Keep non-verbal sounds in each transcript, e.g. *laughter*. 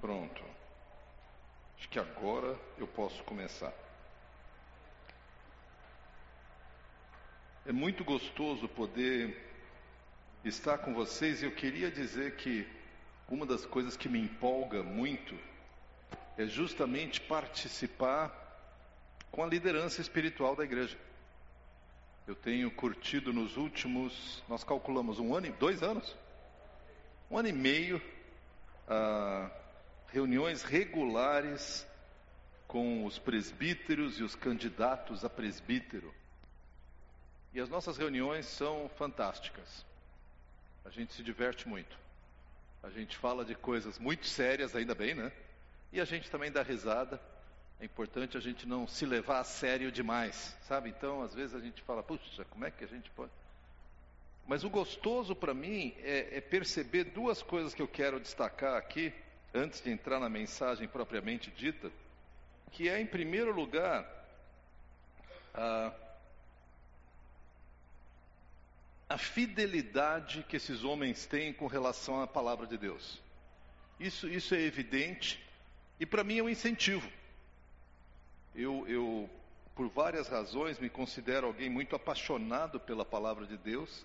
Pronto. Acho que agora eu posso começar. É muito gostoso poder estar com vocês e eu queria dizer que uma das coisas que me empolga muito é justamente participar com a liderança espiritual da igreja. Eu tenho curtido nos últimos, nós calculamos um ano, dois anos, um ano e meio, ah, reuniões regulares com os presbíteros e os candidatos a presbítero. E as nossas reuniões são fantásticas. A gente se diverte muito. A gente fala de coisas muito sérias, ainda bem, né? E a gente também dá risada. É importante a gente não se levar a sério demais, sabe? Então, às vezes a gente fala, puxa, como é que a gente pode. Mas o gostoso para mim é, é, perceber duas coisas que eu quero destacar aqui, antes de entrar na mensagem propriamente dita, que é, em primeiro lugar, a, a fidelidade que esses homens têm com relação à palavra de Deus. Isso, isso é evidente e para mim é um incentivo. Eu, eu, por várias razões, me considero alguém muito apaixonado pela palavra de Deus.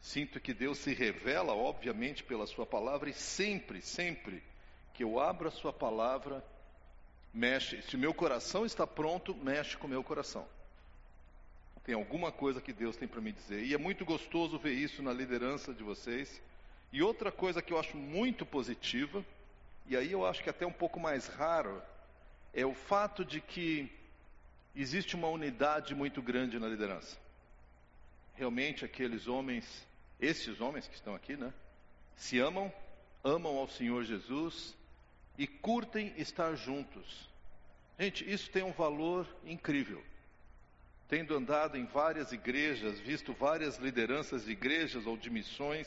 Sinto que Deus se revela, obviamente, pela Sua palavra, e sempre, sempre que eu abro a Sua palavra, mexe. Se o meu coração está pronto, mexe com o meu coração. Tem alguma coisa que Deus tem para me dizer. E é muito gostoso ver isso na liderança de vocês. E outra coisa que eu acho muito positiva, e aí eu acho que até um pouco mais raro, é o fato de que existe uma unidade muito grande na liderança. Realmente aqueles homens, esses homens que estão aqui, né, se amam, amam ao Senhor Jesus e curtem estar juntos. Gente, isso tem um valor incrível tendo andado em várias igrejas, visto várias lideranças de igrejas ou de missões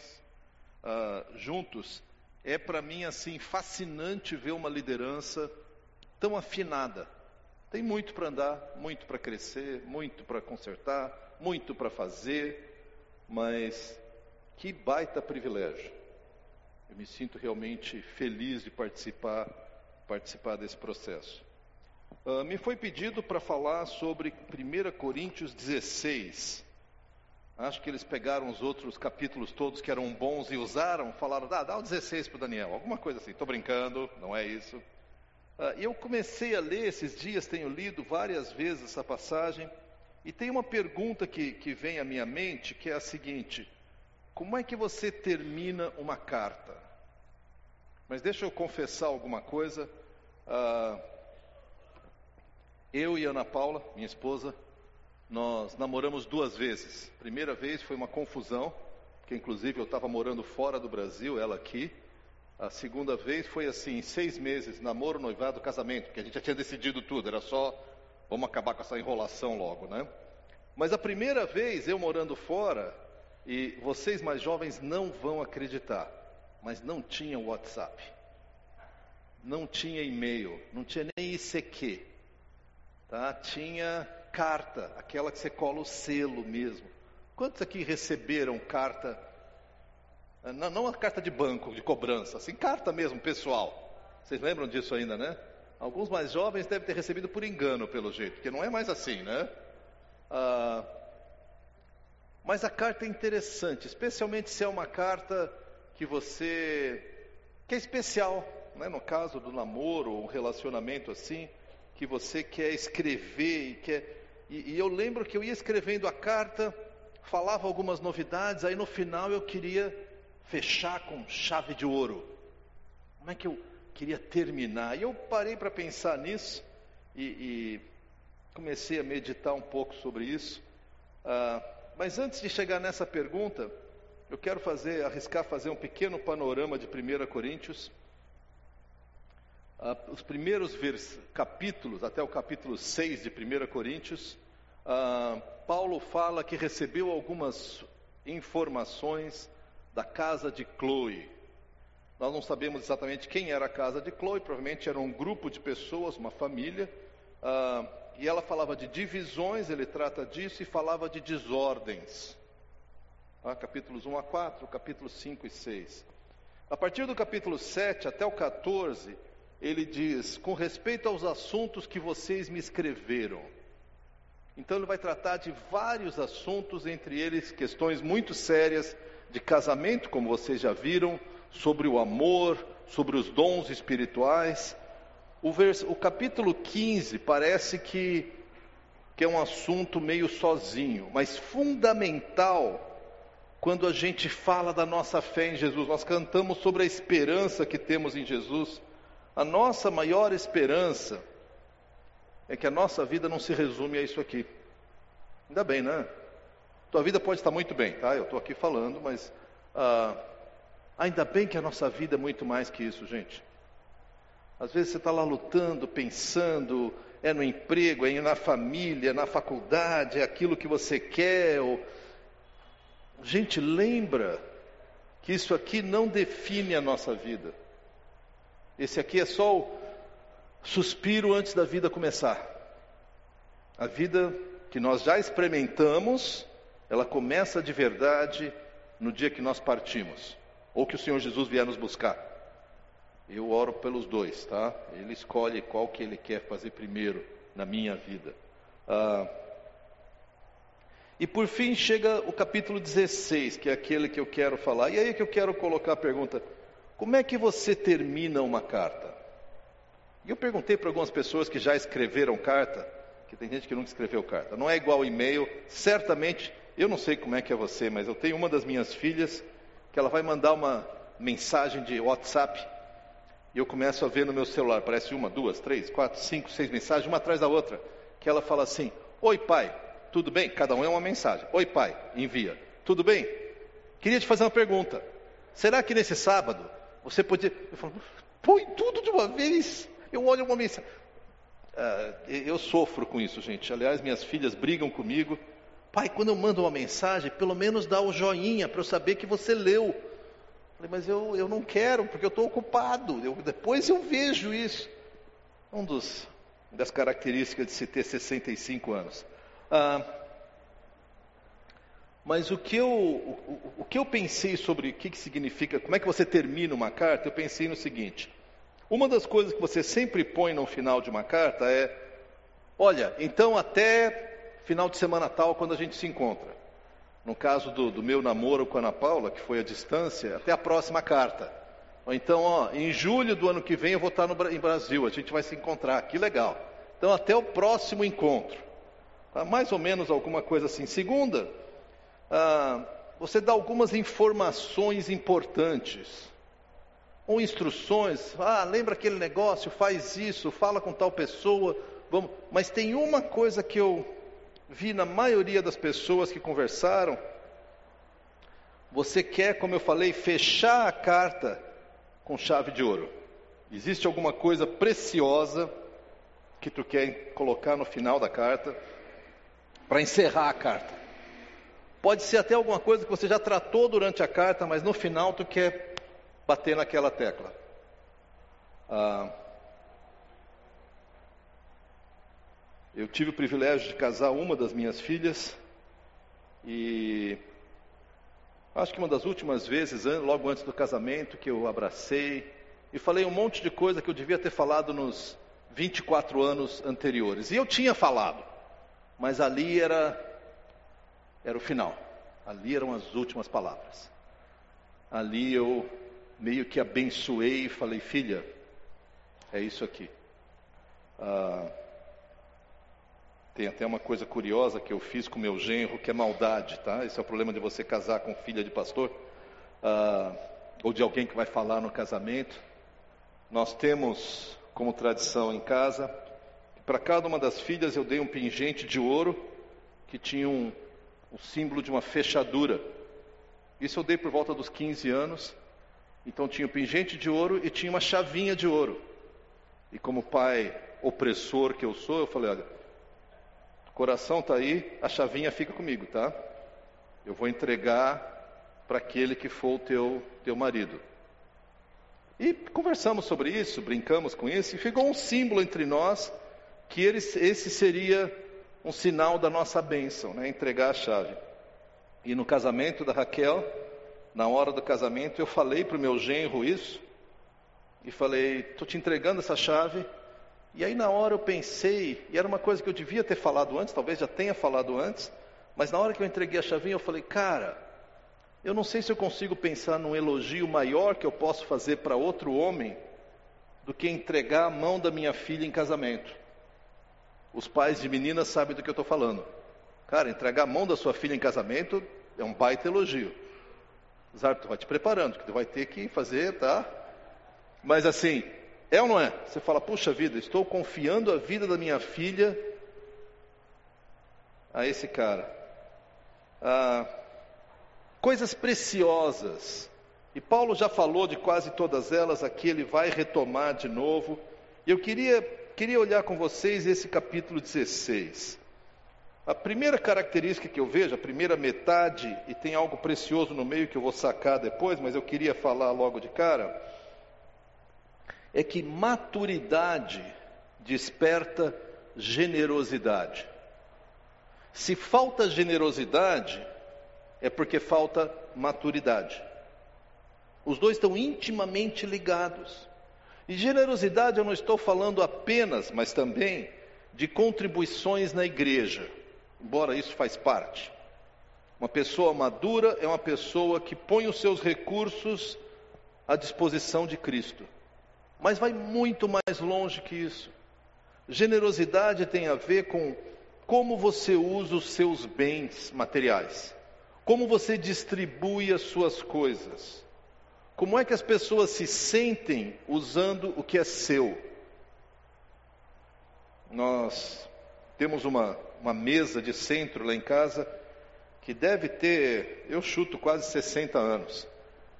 uh, juntos, é para mim assim fascinante ver uma liderança tão afinada. Tem muito para andar, muito para crescer, muito para consertar, muito para fazer, mas que baita privilégio. Eu me sinto realmente feliz de participar participar desse processo. Uh, me foi pedido para falar sobre 1 Coríntios 16. Acho que eles pegaram os outros capítulos todos que eram bons e usaram, falaram, dá, dá o 16 para o Daniel, alguma coisa assim. Estou brincando, não é isso. Uh, eu comecei a ler esses dias, tenho lido várias vezes essa passagem, e tem uma pergunta que, que vem à minha mente, que é a seguinte: como é que você termina uma carta? Mas deixa eu confessar alguma coisa. Uh, eu e Ana Paula, minha esposa, nós namoramos duas vezes. Primeira vez foi uma confusão, porque inclusive eu estava morando fora do Brasil, ela aqui. A segunda vez foi assim, seis meses, namoro, noivado, casamento, que a gente já tinha decidido tudo, era só vamos acabar com essa enrolação logo, né? Mas a primeira vez eu morando fora, e vocês mais jovens não vão acreditar, mas não tinha WhatsApp, não tinha e-mail, não tinha nem ICQ tá? tinha carta, aquela que você cola o selo mesmo. Quantos aqui receberam carta? Não, não a carta de banco, de cobrança, assim, carta mesmo, pessoal. Vocês lembram disso ainda, né? Alguns mais jovens devem ter recebido por engano, pelo jeito, porque não é mais assim, né? Ah, mas a carta é interessante, especialmente se é uma carta que você. que é especial, né? no caso do namoro ou um relacionamento assim que você quer escrever e quer. E, e eu lembro que eu ia escrevendo a carta, falava algumas novidades, aí no final eu queria fechar com chave de ouro. Como é que eu queria terminar? E eu parei para pensar nisso e, e, comecei a meditar um pouco sobre isso. Ah, mas antes de chegar nessa pergunta, eu quero fazer, arriscar fazer um pequeno panorama de 1 Coríntios uh, os primeiros capítulos, até o capítulo 6 de 1 Coríntios, uh, Paulo fala que recebeu algumas informações da casa de Chloe. Nós não sabemos exatamente quem era a casa de Chloe, provavelmente era um grupo de pessoas, uma família. Uh, e ela falava de divisões, ele trata disso, e falava de desordens. Ah, capítulos 1 a 4, capítulos 5 e 6. A partir do capítulo 7 até o 14, ele diz: com respeito aos assuntos que vocês me escreveram. Então, ele vai tratar de vários assuntos, entre eles questões muito sérias de casamento, como vocês já viram, sobre o amor, sobre os dons espirituais. O, o capítulo 15 parece que, que é um assunto meio sozinho, mas fundamental quando a gente fala da nossa fé em Jesus. Nós cantamos sobre a esperança que temos em Jesus. A nossa maior esperança é que a nossa vida não se resume a isso aqui. Ainda bem, né? Tua vida pode estar muito bem, tá? Eu estou aqui falando, mas ah, ainda bem que a nossa vida é muito mais que isso, gente. Às vezes você está lá lutando, pensando, é no emprego, é na família, na faculdade, é aquilo que você quer. Ou... Gente, lembra que isso aqui não define a nossa vida. Esse aqui é só o suspiro antes da vida começar. A vida que nós já experimentamos, ela começa de verdade no dia que nós partimos, ou que o Senhor Jesus vier nos buscar. Eu oro pelos dois, tá? Ele escolhe qual que ele quer fazer primeiro na minha vida. Ah, e por fim chega o capítulo 16, que é aquele que eu quero falar. E aí que eu quero colocar a pergunta: como é que você termina uma carta? E eu perguntei para algumas pessoas que já escreveram carta, que tem gente que nunca escreveu carta. Não é igual e-mail, certamente, eu não sei como é que é você, mas eu tenho uma das minhas filhas que ela vai mandar uma mensagem de WhatsApp e eu começo a ver no meu celular, parece uma, duas, três, quatro, cinco, seis mensagens, uma atrás da outra, que ela fala assim: Oi pai, tudo bem? Cada um é uma mensagem. Oi pai, envia. Tudo bem? Queria te fazer uma pergunta. Será que nesse sábado você podia. Eu falo, põe tudo de uma vez. Eu olho uma mensagem. Ah, eu sofro com isso, gente. Aliás, minhas filhas brigam comigo. Pai, quando eu mando uma mensagem, pelo menos dá o joinha para eu saber que você leu. Falei, mas eu, eu não quero, porque eu estou ocupado. Eu, depois eu vejo isso. Um dos das características de se ter 65 anos. Ah, mas o que, eu, o, o, que eu pensei sobre o que, que significa, como é que você termina uma carta, eu pensei no seguinte: uma das coisas que você sempre põe no final de uma carta é: olha, então até final de semana tal, quando a gente se encontra. No caso do, do meu namoro com a Ana Paula, que foi à distância, até a próxima carta. Ou então, ó, em julho do ano que vem eu vou estar no em Brasil, a gente vai se encontrar, que legal. Então, até o próximo encontro. Tá? Mais ou menos alguma coisa assim. Segunda, ah, você dá algumas informações importantes, ou instruções. Ah, lembra aquele negócio? Faz isso, fala com tal pessoa. Vamos. Mas tem uma coisa que eu vi na maioria das pessoas que conversaram. Você quer, como eu falei, fechar a carta com chave de ouro. Existe alguma coisa preciosa que tu quer colocar no final da carta para encerrar a carta. Pode ser até alguma coisa que você já tratou durante a carta, mas no final tu quer bater naquela tecla. Ah, eu tive o privilégio de casar uma das minhas filhas e acho que uma das últimas vezes, logo antes do casamento, que eu abracei e falei um monte de coisa que eu devia ter falado nos 24 anos anteriores. E eu tinha falado, mas ali era era o final. Ali eram as últimas palavras. Ali eu meio que abençoei e falei, filha, é isso aqui. Ah, tem até uma coisa curiosa que eu fiz com meu genro, que é maldade, tá? Esse é o problema de você casar com filha de pastor, ah, ou de alguém que vai falar no casamento. Nós temos como tradição em casa, para cada uma das filhas eu dei um pingente de ouro que tinha um, o símbolo de uma fechadura. Isso eu dei por volta dos 15 anos. Então tinha o pingente de ouro e tinha uma chavinha de ouro. E como pai opressor que eu sou, eu falei: olha, coração está aí, a chavinha fica comigo, tá? Eu vou entregar para aquele que for o teu, teu marido. E conversamos sobre isso, brincamos com isso, e ficou um símbolo entre nós que ele, esse seria um sinal da nossa bênção, né? entregar a chave. E no casamento da Raquel, na hora do casamento, eu falei para o meu genro isso, e falei: estou te entregando essa chave. E aí na hora eu pensei, e era uma coisa que eu devia ter falado antes, talvez já tenha falado antes, mas na hora que eu entreguei a chavinha eu falei: cara, eu não sei se eu consigo pensar num elogio maior que eu posso fazer para outro homem do que entregar a mão da minha filha em casamento. Os pais de meninas sabem do que eu estou falando. Cara, entregar a mão da sua filha em casamento é um baita elogio. Exato, vai te preparando, que tu vai ter que fazer, tá? Mas assim, é ou não é? Você fala, puxa vida, estou confiando a vida da minha filha a esse cara. Ah, coisas preciosas. E Paulo já falou de quase todas elas, aqui ele vai retomar de novo. Eu queria, queria olhar com vocês esse capítulo 16. A primeira característica que eu vejo, a primeira metade, e tem algo precioso no meio que eu vou sacar depois, mas eu queria falar logo de cara, é que maturidade desperta generosidade. Se falta generosidade, é porque falta maturidade. Os dois estão intimamente ligados. E generosidade eu não estou falando apenas, mas também de contribuições na igreja embora isso faz parte. Uma pessoa madura é uma pessoa que põe os seus recursos à disposição de Cristo. Mas vai muito mais longe que isso. Generosidade tem a ver com como você usa os seus bens materiais, como você distribui as suas coisas, como é que as pessoas se sentem usando o que é seu. Nós temos uma uma mesa de centro lá em casa que deve ter, eu chuto, quase 60 anos.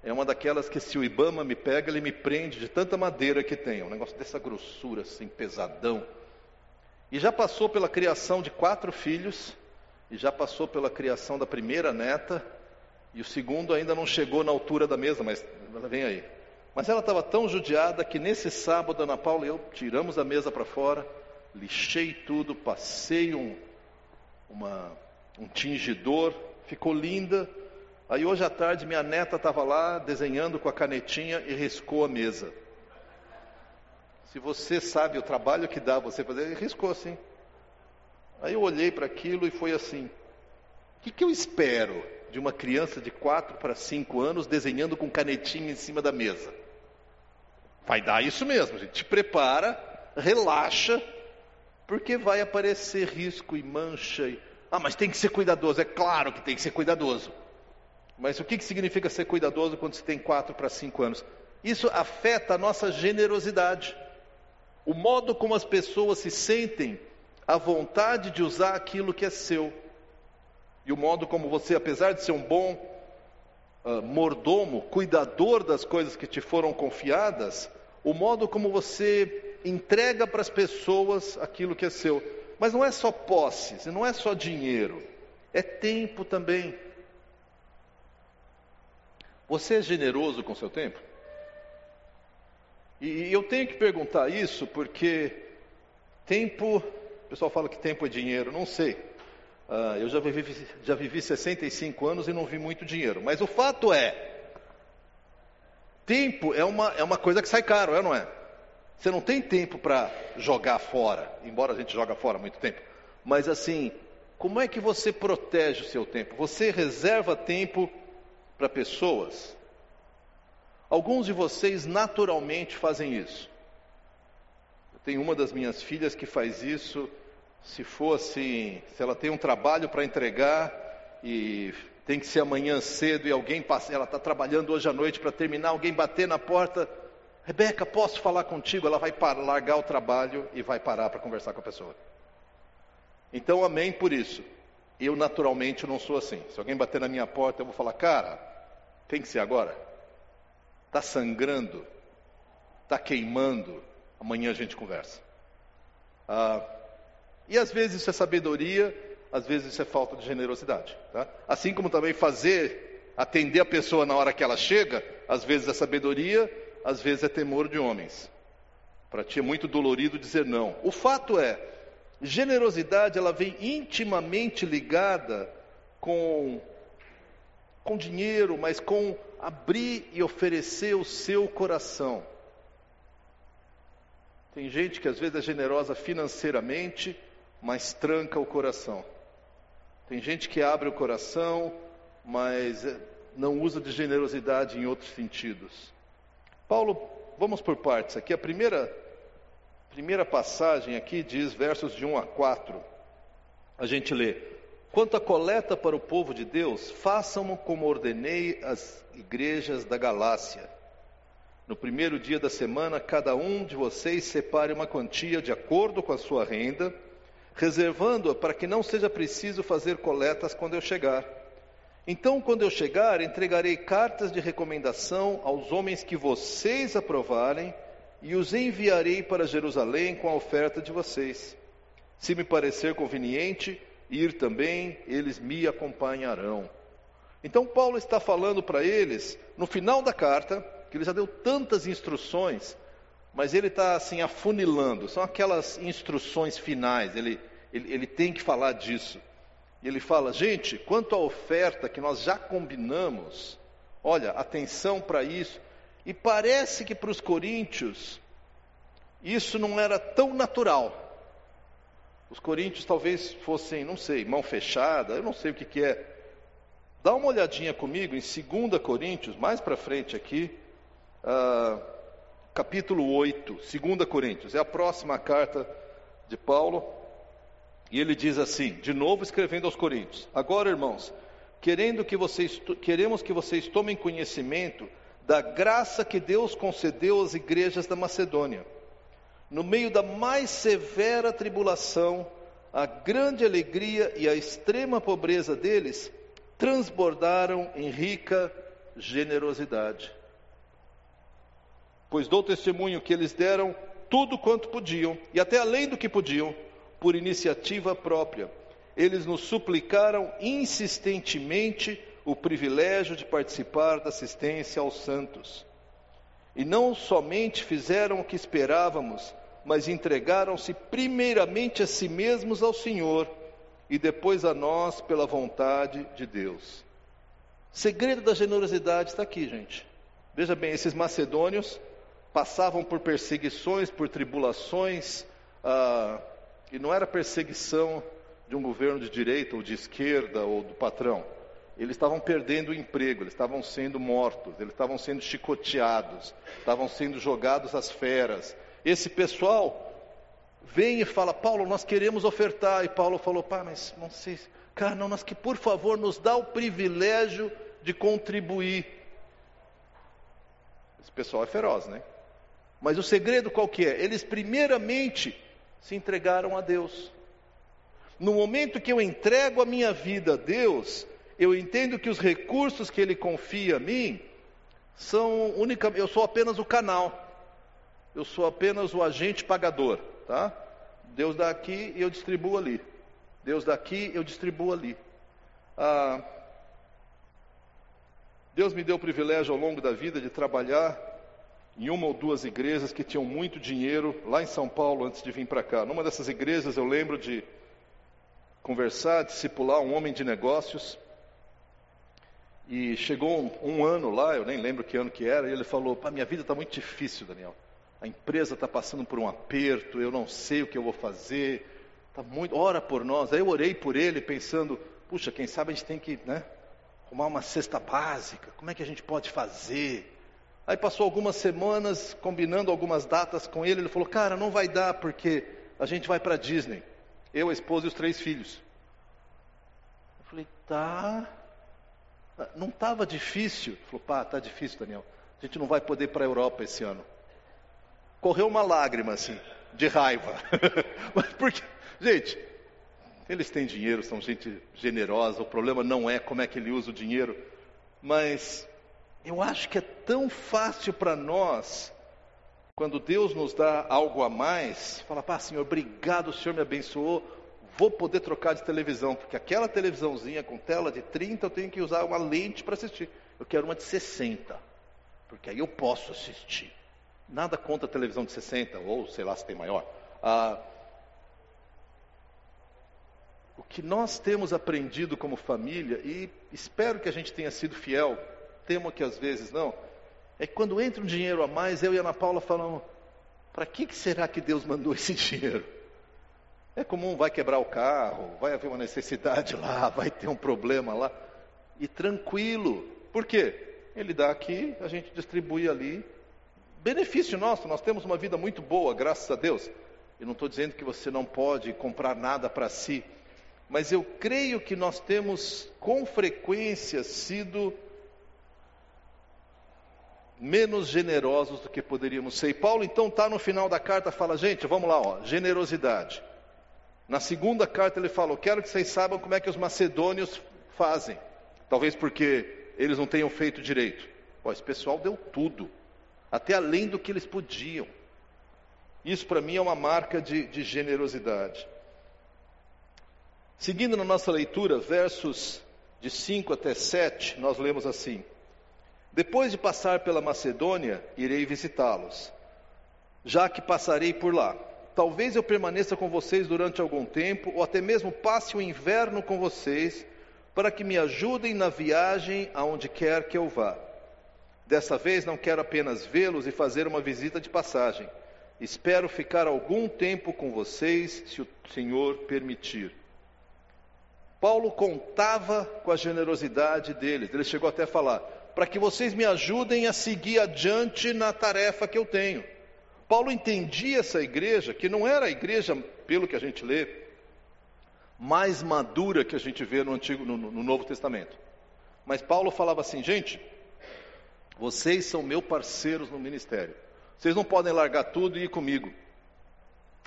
É uma daquelas que se o Ibama me pega, ele me prende de tanta madeira que tem. Um negócio dessa grossura, assim, pesadão. E já passou pela criação de quatro filhos, e já passou pela criação da primeira neta, e o segundo ainda não chegou na altura da mesa, mas ela vem aí. Mas ela estava tão judiada que nesse sábado, Ana Paula e eu tiramos a mesa para fora, lixei tudo, passei um, uma, um tingidor, ficou linda. Aí hoje à tarde minha neta estava lá desenhando com a canetinha e riscou a mesa. Se você sabe o trabalho que dá você fazer, riscou assim. Aí eu olhei para aquilo e foi assim: o que, que eu espero de uma criança de 4 para 5 anos desenhando com canetinha em cima da mesa? Vai dar isso mesmo, gente. Te prepara, relaxa, porque vai aparecer risco e mancha. E... Ah, mas tem que ser cuidadoso. É claro que tem que ser cuidadoso. Mas o que, significa ser cuidadoso quando você tem 4 para 5 anos? Isso afeta a nossa generosidade. O modo como as pessoas se sentem a vontade de usar aquilo que é seu. E o modo como você, apesar de ser um bom uh, mordomo, cuidador das coisas que te foram confiadas, o modo como você entrega para as pessoas aquilo que é seu. Mas não é só posses, não é só dinheiro, é tempo também. Você é generoso com seu tempo? E eu tenho que perguntar isso porque tempo, o pessoal fala que tempo é dinheiro, não sei. Uh, eu já vivi, já vivi 65 anos e não vi muito dinheiro, mas o fato é, tempo é uma, é uma coisa que sai caro, é não é? Você não tem tempo para jogar fora, embora a gente joga fora muito tempo. Mas assim, como é que você protege o seu tempo? Você reserva tempo para pessoas? Alguns de vocês naturalmente fazem isso. Eu tenho uma das minhas filhas que faz isso. Se fosse, se ela tem um trabalho para entregar e tem que ser amanhã cedo e alguém passa, ela está trabalhando hoje à noite para terminar, alguém bater na porta, Rebeca, posso falar contigo? Ela vai largar o trabalho e vai parar para conversar com a pessoa. Então, amém por isso. Eu naturalmente não sou assim. Se alguém bater na minha porta, eu vou falar, cara, tem que ser agora. Está sangrando, está queimando. Amanhã a gente conversa. Ah, e às vezes isso é sabedoria, às vezes isso é falta de generosidade. Tá? Assim como também fazer, atender a pessoa na hora que ela chega, às vezes é sabedoria, às vezes é temor de homens. Para ti é muito dolorido dizer não. O fato é, generosidade ela vem intimamente ligada com com dinheiro, mas com abrir e oferecer o seu coração. Tem gente que às vezes é generosa financeiramente, mas tranca o coração. Tem gente que abre o coração, mas eh, não usa de generosidade em outros sentidos. Paulo, vamos por partes aqui. A primeira, primeira passagem aqui diz, versos de 1 a 4. A gente lê: Quanto à coleta para o povo de Deus, façam como ordenei as igrejas da Galácia. No primeiro dia da semana, cada um de vocês separe uma quantia de acordo com a sua renda, reservando-a para que não seja preciso fazer coletas quando eu chegar. Então, quando eu chegar, entregarei cartas de recomendação aos homens que vocês aprovarem e os enviarei para Jerusalém com a oferta de vocês. Se me parecer conveniente ir também, eles me acompanharão. Então, Paulo está falando para eles, no final da carta, que ele já deu tantas instruções, mas ele está assim afunilando, são aquelas instruções finais, ele, ele, ele tem que falar disso. E ele fala, gente, quanto à oferta que nós já combinamos, olha, atenção para isso. E parece que para os coríntios isso não era tão natural. Os coríntios talvez fossem, não sei, mão fechada, eu não sei o que, que é. Dá uma olhadinha comigo em 2 Coríntios, mais para frente aqui, uh, capítulo 8, 2 Coríntios, é a próxima carta de Paulo, e ele diz assim, de novo escrevendo aos Coríntios: Agora, irmãos, querendo que vocês, queremos que vocês tomem conhecimento da graça que Deus concedeu às igrejas da Macedônia. No meio da mais severa tribulação, a grande alegria e a extrema pobreza deles transbordaram em rica generosidade pois dou testemunho que eles deram tudo quanto podiam, e até além do que podiam, por iniciativa própria. Eles nos suplicaram insistentemente o privilégio de participar da assistência aos santos. E não somente fizeram o que esperávamos, mas entregaram-se primeiramente a si mesmos ao Senhor e depois a nós pela vontade de Deus. Segredo da generosidade está aqui, gente. Veja bem, esses macedônios passavam por perseguições, por tribulações, ah, e não era perseguição de um governo de direita ou de esquerda ou do patrão. Eles estavam perdendo o emprego, eles estavam sendo mortos, eles estavam sendo chicoteados, estavam sendo jogados às feras. Esse pessoal vem e fala: Paulo, nós queremos ofertar. E Paulo falou: Pá, mas não sei, cara, não, nós que por favor nos dá o privilégio de contribuir. Esse pessoal é feroz, né? Mas o segredo qual que é? Eles primeiramente se entregaram a Deus. No momento que eu entrego a minha vida a Deus, eu entendo que os recursos que Ele confia a mim são única, eu sou apenas o canal, eu sou apenas o agente pagador, tá? Deus dá aqui e eu distribuo ali. Deus dá aqui, eu distribuo ali. Ah, Deus me deu o privilégio ao longo da vida de trabalhar em uma ou duas igrejas que tinham muito dinheiro lá em São Paulo antes de vir para cá. Numa dessas igrejas eu lembro de conversar, discipular um homem de negócios. E chegou um, um ano lá, eu nem lembro que ano que era, e ele falou: Pá, minha vida está muito difícil, Daniel. A empresa está passando por um aperto, eu não sei o que eu vou fazer. Tá muito, ora por nós. Aí eu orei por ele, pensando: puxa, quem sabe a gente tem que né, arrumar uma cesta básica. Como é que a gente pode fazer? Aí passou algumas semanas, combinando algumas datas com ele, ele falou: Cara, não vai dar porque a gente vai para Disney. Eu, a esposa e os três filhos. Eu falei: Tá. Não estava difícil. Ele falou: Pá, tá difícil, Daniel. A gente não vai poder ir para a Europa esse ano. Correu uma lágrima, assim, de raiva. *laughs* Mas porque, gente, eles têm dinheiro, são gente generosa. O problema não é como é que ele usa o dinheiro, mas eu acho que é tão fácil para nós, quando Deus nos dá algo a mais, falar, pá, Senhor, obrigado, o Senhor me abençoou, vou poder trocar de televisão, porque aquela televisãozinha com tela de 30 eu tenho que usar uma lente para assistir. Eu quero uma de 60, porque aí eu posso assistir. Nada contra a televisão de 60, ou sei lá se tem maior. Ah, o que nós temos aprendido como família, e espero que a gente tenha sido fiel temo que às vezes não, é que quando entra um dinheiro a mais, eu e a Ana Paula falamos, para que, que será que Deus mandou *laughs* esse dinheiro? É comum, vai quebrar o carro, vai haver uma necessidade lá, *laughs* vai ter um problema lá. E tranquilo. Por quê? Ele dá aqui, a gente distribui ali. Benefício nosso, nós temos uma vida muito boa, graças a Deus. Eu não estou dizendo que você não pode comprar nada para si, mas eu creio que nós temos com frequência sido menos generosos do que poderíamos ser. E Paulo então está no final da carta, fala, gente, vamos lá, ó, generosidade. Na segunda carta ele fala, eu quero que vocês saibam como é que os macedônios fazem. Talvez porque eles não tenham feito direito. Pô, esse pessoal deu tudo, até além do que eles podiam. Isso para mim é uma marca de, de generosidade. Seguindo na nossa leitura, versos de 5 até 7, nós lemos assim: depois de passar pela Macedônia, irei visitá-los, já que passarei por lá. Talvez eu permaneça com vocês durante algum tempo, ou até mesmo passe o inverno com vocês, para que me ajudem na viagem aonde quer que eu vá. Dessa vez não quero apenas vê-los e fazer uma visita de passagem. Espero ficar algum tempo com vocês, se o Senhor permitir. Paulo contava com a generosidade deles. Ele chegou até a falar: para que vocês me ajudem a seguir adiante na tarefa que eu tenho. Paulo entendia essa igreja, que não era a igreja, pelo que a gente lê, mais madura que a gente vê no, Antigo, no, no Novo Testamento. Mas Paulo falava assim, gente, vocês são meus parceiros no ministério. Vocês não podem largar tudo e ir comigo.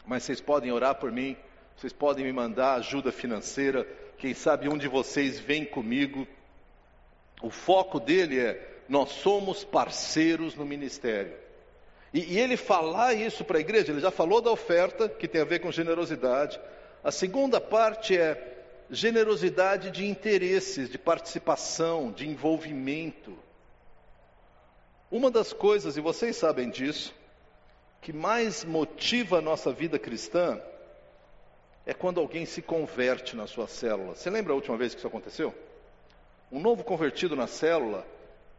Mas vocês podem orar por mim, vocês podem me mandar ajuda financeira. Quem sabe um de vocês vem comigo o foco dele é: nós somos parceiros no ministério. E, e ele falar isso para a igreja, ele já falou da oferta, que tem a ver com generosidade. A segunda parte é generosidade de interesses, de participação, de envolvimento. Uma das coisas, e vocês sabem disso, que mais motiva a nossa vida cristã é quando alguém se converte na sua célula. Você lembra a última vez que isso aconteceu? Um novo convertido na célula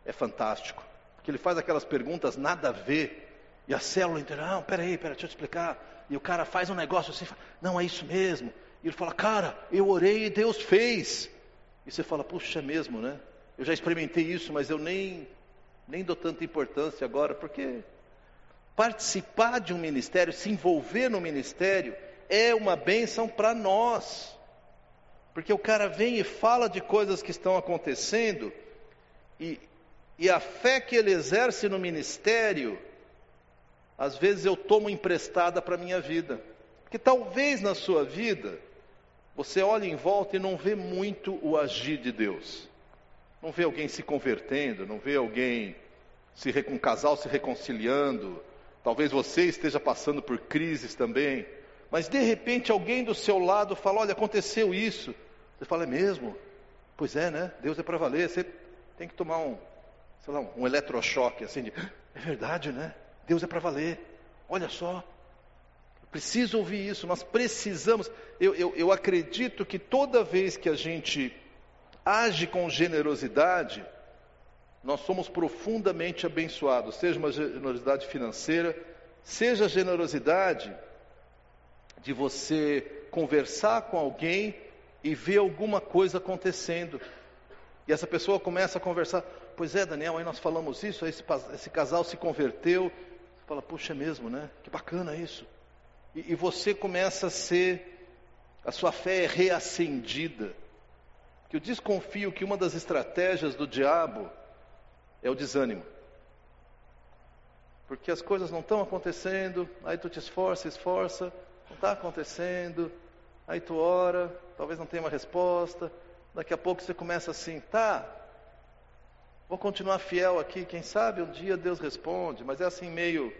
é fantástico, porque ele faz aquelas perguntas nada a ver, e a célula inteira, não, peraí, peraí, deixa eu te explicar. E o cara faz um negócio assim, fala, não, é isso mesmo. E ele fala, cara, eu orei e Deus fez. E você fala, puxa, é mesmo, né? Eu já experimentei isso, mas eu nem, nem dou tanta importância agora, porque participar de um ministério, se envolver no ministério, é uma bênção para nós. Porque o cara vem e fala de coisas que estão acontecendo, e, e a fé que ele exerce no ministério, às vezes eu tomo emprestada para a minha vida. Porque talvez na sua vida, você olhe em volta e não vê muito o agir de Deus. Não vê alguém se convertendo, não vê alguém se um casal se reconciliando. Talvez você esteja passando por crises também. Mas de repente alguém do seu lado fala: Olha, aconteceu isso. Você fala, é mesmo? Pois é, né? Deus é para valer. Você tem que tomar um, sei lá, um eletrochoque assim de, é verdade, né? Deus é para valer. Olha só. Preciso ouvir isso. Nós precisamos. Eu, eu, eu acredito que toda vez que a gente age com generosidade, nós somos profundamente abençoados. Seja uma generosidade financeira, seja a generosidade de você conversar com alguém e vê alguma coisa acontecendo. E essa pessoa começa a conversar, pois é, Daniel, aí nós falamos isso, aí esse, esse casal se converteu. Você fala, puxa, é mesmo, né? Que bacana isso. E, e você começa a ser, a sua fé é reacendida. Eu desconfio que uma das estratégias do diabo é o desânimo. Porque as coisas não estão acontecendo, aí tu te esforça, esforça, não está acontecendo, Aí tu ora, talvez não tenha uma resposta. Daqui a pouco você começa assim, tá? Vou continuar fiel aqui, quem sabe um dia Deus responde, mas é assim meio,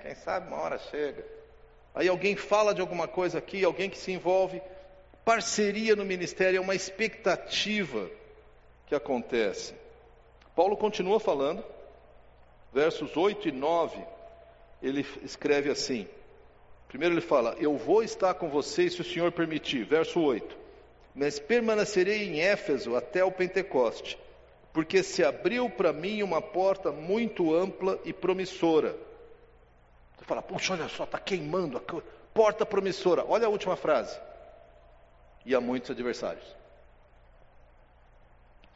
quem sabe uma hora chega. Aí alguém fala de alguma coisa aqui, alguém que se envolve. Parceria no ministério é uma expectativa que acontece. Paulo continua falando, versos 8 e 9, ele escreve assim: Primeiro ele fala: Eu vou estar com vocês se o Senhor permitir. Verso 8: Mas permanecerei em Éfeso até o Pentecoste, porque se abriu para mim uma porta muito ampla e promissora. Você fala, puxa, olha só, está queimando, a porta promissora. Olha a última frase. E há muitos adversários.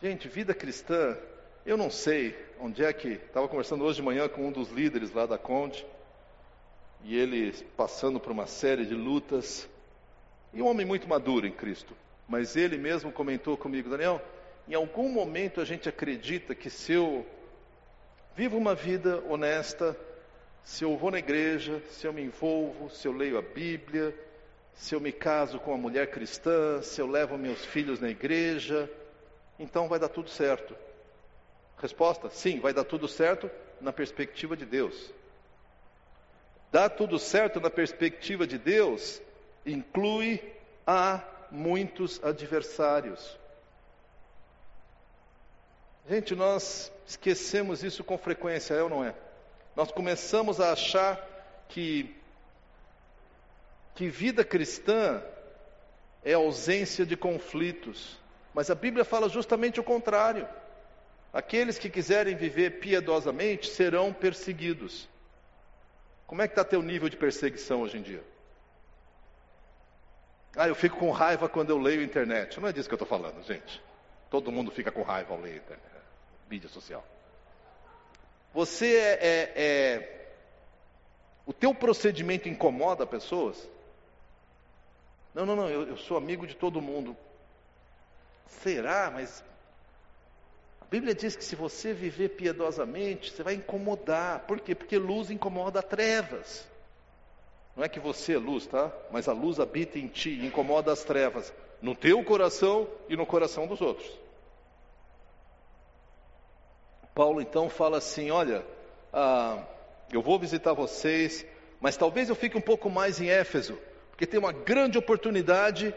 Gente, vida cristã, eu não sei onde é que. Estava conversando hoje de manhã com um dos líderes lá da Conde, e ele passando por uma série de lutas, e um homem muito maduro em Cristo. Mas ele mesmo comentou comigo, Daniel, em algum momento a gente acredita que se eu vivo uma vida honesta, se eu vou na igreja, se eu me envolvo, se eu leio a Bíblia, se eu me caso com uma mulher cristã, se eu levo meus filhos na igreja, então vai dar tudo certo. Resposta: sim, vai dar tudo certo na perspectiva de Deus. Dá tudo certo na perspectiva de Deus inclui a muitos adversários. Gente, nós esquecemos isso com frequência, é ou não é? Nós começamos a achar que, que vida cristã é ausência de conflitos, mas a Bíblia fala justamente o contrário. Aqueles que quiserem viver piedosamente serão perseguidos. Como é que está teu nível de perseguição hoje em dia? Ah, eu fico com raiva quando eu leio a internet. Não é disso que eu estou falando, gente. Todo mundo fica com raiva ao ler internet, mídia social. Você é, é, é, O teu procedimento incomoda pessoas? Não, não, não, eu, eu sou amigo de todo mundo. Será? Mas a Bíblia diz que se você viver piedosamente, você vai incomodar. Por quê? Porque luz incomoda trevas. Não é que você é luz, tá? Mas a luz habita em ti, incomoda as trevas, no teu coração e no coração dos outros. Paulo então fala assim: Olha, ah, eu vou visitar vocês, mas talvez eu fique um pouco mais em Éfeso, porque tem uma grande oportunidade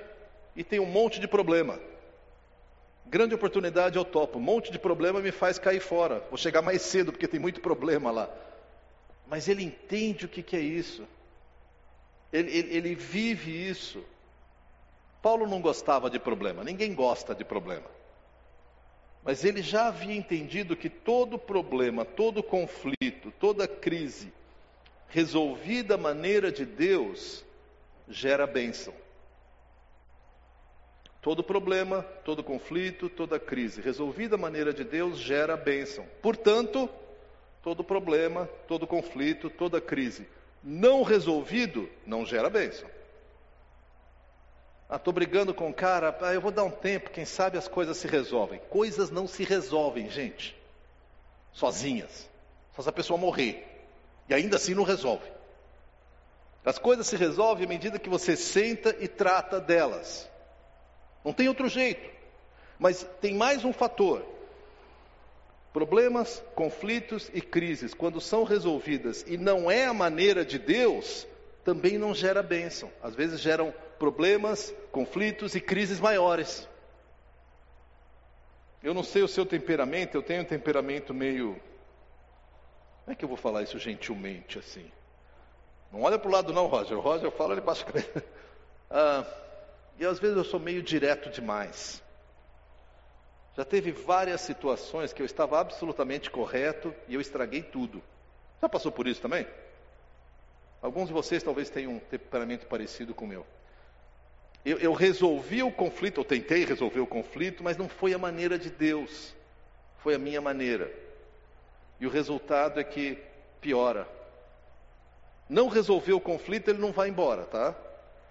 e tem um monte de problema. Grande oportunidade eu topo, um monte de problema me faz cair fora. Vou chegar mais cedo porque tem muito problema lá. Mas ele entende o que, que é isso. Ele, ele, ele vive isso. Paulo não gostava de problema, ninguém gosta de problema. Mas ele já havia entendido que todo problema, todo conflito, toda crise, resolvida à maneira de Deus, gera bênção. Todo problema, todo conflito, toda crise, resolvida à maneira de Deus, gera bênção. Portanto, todo problema, todo conflito, toda crise não resolvido, não gera bênção. Ah, estou brigando com o cara, ah, eu vou dar um tempo, quem sabe as coisas se resolvem. Coisas não se resolvem, gente, sozinhas. Só se a pessoa morrer. E ainda assim não resolve. As coisas se resolvem à medida que você senta e trata delas. Não tem outro jeito. Mas tem mais um fator. Problemas, conflitos e crises, quando são resolvidas e não é a maneira de Deus, também não gera bênção. Às vezes geram problemas, conflitos e crises maiores. Eu não sei o seu temperamento, eu tenho um temperamento meio. Como é que eu vou falar isso gentilmente assim? Não olha para o lado não, Roger. O Roger fala ele baixa *laughs* ah, E às vezes eu sou meio direto demais. Já teve várias situações que eu estava absolutamente correto e eu estraguei tudo. Já passou por isso também? Alguns de vocês talvez tenham um temperamento parecido com o meu. Eu, eu resolvi o conflito, eu tentei resolver o conflito, mas não foi a maneira de Deus, foi a minha maneira. E o resultado é que piora. Não resolver o conflito, ele não vai embora, tá?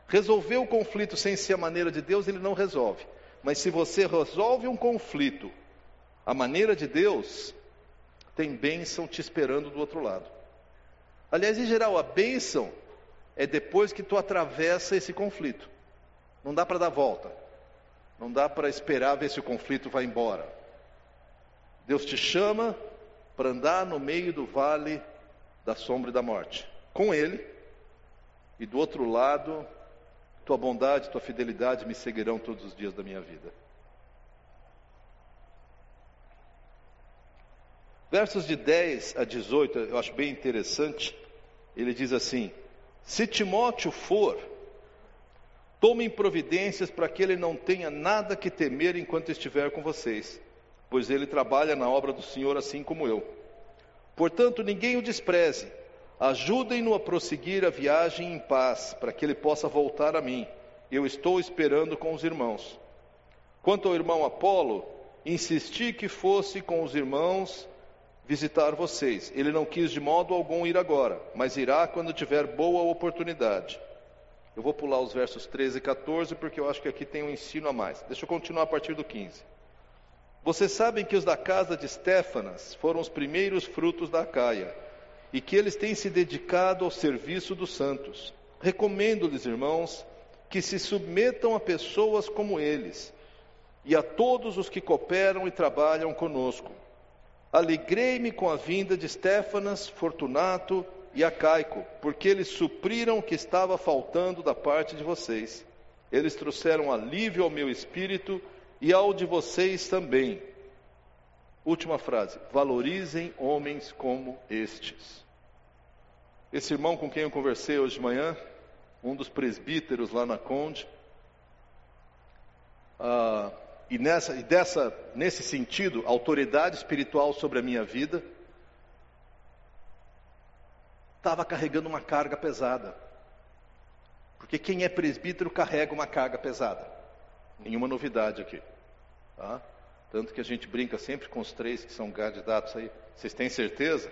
Resolver o conflito sem ser a maneira de Deus, ele não resolve. Mas se você resolve um conflito à maneira de Deus, tem bênção te esperando do outro lado. Aliás, em geral, a bênção é depois que tu atravessa esse conflito. Não dá para dar volta. Não dá para esperar ver se o conflito vai embora. Deus te chama para andar no meio do vale da sombra e da morte. Com Ele. E do outro lado, tua bondade, tua fidelidade me seguirão todos os dias da minha vida. Versos de 10 a 18, eu acho bem interessante. Ele diz assim: Se Timóteo for, Tomem providências para que ele não tenha nada que temer enquanto estiver com vocês, pois ele trabalha na obra do Senhor assim como eu. Portanto, ninguém o despreze, Ajudem-no a prosseguir a viagem em paz, para que ele possa voltar a mim. Eu estou esperando com os irmãos. Quanto ao irmão Apolo, insisti que fosse com os irmãos visitar vocês. Ele não quis de modo algum ir agora, mas irá quando tiver boa oportunidade. Eu vou pular os versos 13 e 14 porque eu acho que aqui tem um ensino a mais. Deixa eu continuar a partir do 15. Vocês sabem que os da casa de Stefanas foram os primeiros frutos da Caia e que eles têm se dedicado ao serviço dos santos. Recomendo-lhes, irmãos, que se submetam a pessoas como eles e a todos os que cooperam e trabalham conosco Alegrei-me com a vinda de Stefanas, Fortunato e Acaico, porque eles supriram o que estava faltando da parte de vocês. Eles trouxeram alívio ao meu espírito e ao de vocês também. Última frase: valorizem homens como estes. Esse irmão com quem eu conversei hoje de manhã, um dos presbíteros lá na Conde, ah, e, nessa, e dessa, nesse sentido, autoridade espiritual sobre a minha vida, estava carregando uma carga pesada. Porque quem é presbítero carrega uma carga pesada. Nenhuma novidade aqui. Tá? Tanto que a gente brinca sempre com os três que são candidatos aí. Vocês têm certeza?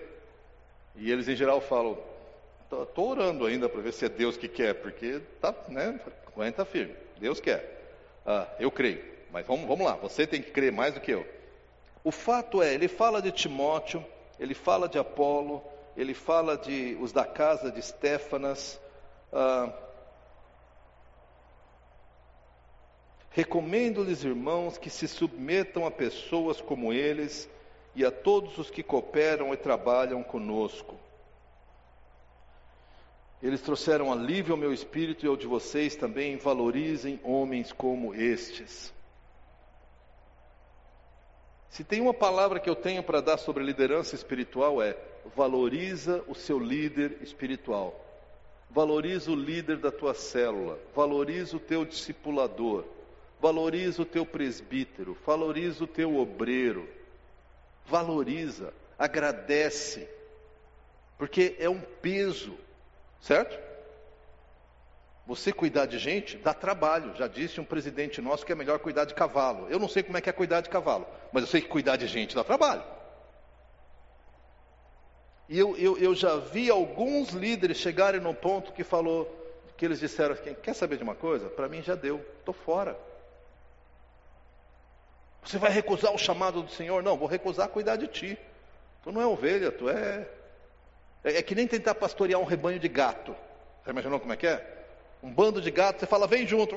E eles em geral falam, estou orando ainda para ver se é Deus que quer, porque tá, né, aguenta firme. Deus quer. Ah, eu creio. Mas vamos, vamos lá, você tem que crer mais do que eu. O fato é, ele fala de Timóteo, ele fala de Apolo, ele fala de os da casa de Stefanas. Ah, Recomendo-lhes, irmãos, que se submetam a pessoas como eles e a todos os que cooperam e trabalham conosco. Eles trouxeram alívio ao meu espírito e ao de vocês também. Valorizem homens como estes. Se tem uma palavra que eu tenho para dar sobre liderança espiritual é valoriza o seu líder espiritual. Valoriza o líder da tua célula, valoriza o teu discipulador, valoriza o teu presbítero, valoriza o teu obreiro. Valoriza, agradece. Porque é um peso, certo? Você cuidar de gente dá trabalho. Já disse um presidente nosso que é melhor cuidar de cavalo. Eu não sei como é que é cuidar de cavalo, mas eu sei que cuidar de gente dá trabalho. E eu, eu, eu já vi alguns líderes chegarem num ponto que falou, que eles disseram, quer saber de uma coisa? Para mim já deu, estou fora. Você vai recusar o chamado do Senhor? Não, vou recusar cuidar de ti. Tu não é ovelha, tu é. É, é que nem tentar pastorear um rebanho de gato. Você imaginou como é que é? um bando de gatos, você fala, vem junto,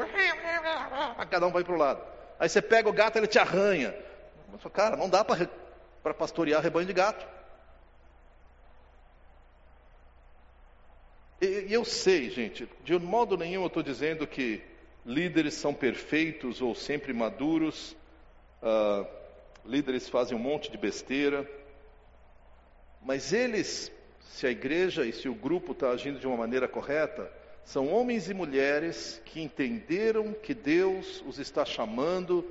*laughs* cada um vai para o lado. Aí você pega o gato, ele te arranha. Falo, Cara, não dá para pastorear rebanho de gato. E, e eu sei, gente, de modo nenhum eu estou dizendo que líderes são perfeitos ou sempre maduros, uh, líderes fazem um monte de besteira, mas eles, se a igreja e se o grupo está agindo de uma maneira correta, são homens e mulheres que entenderam que Deus os está chamando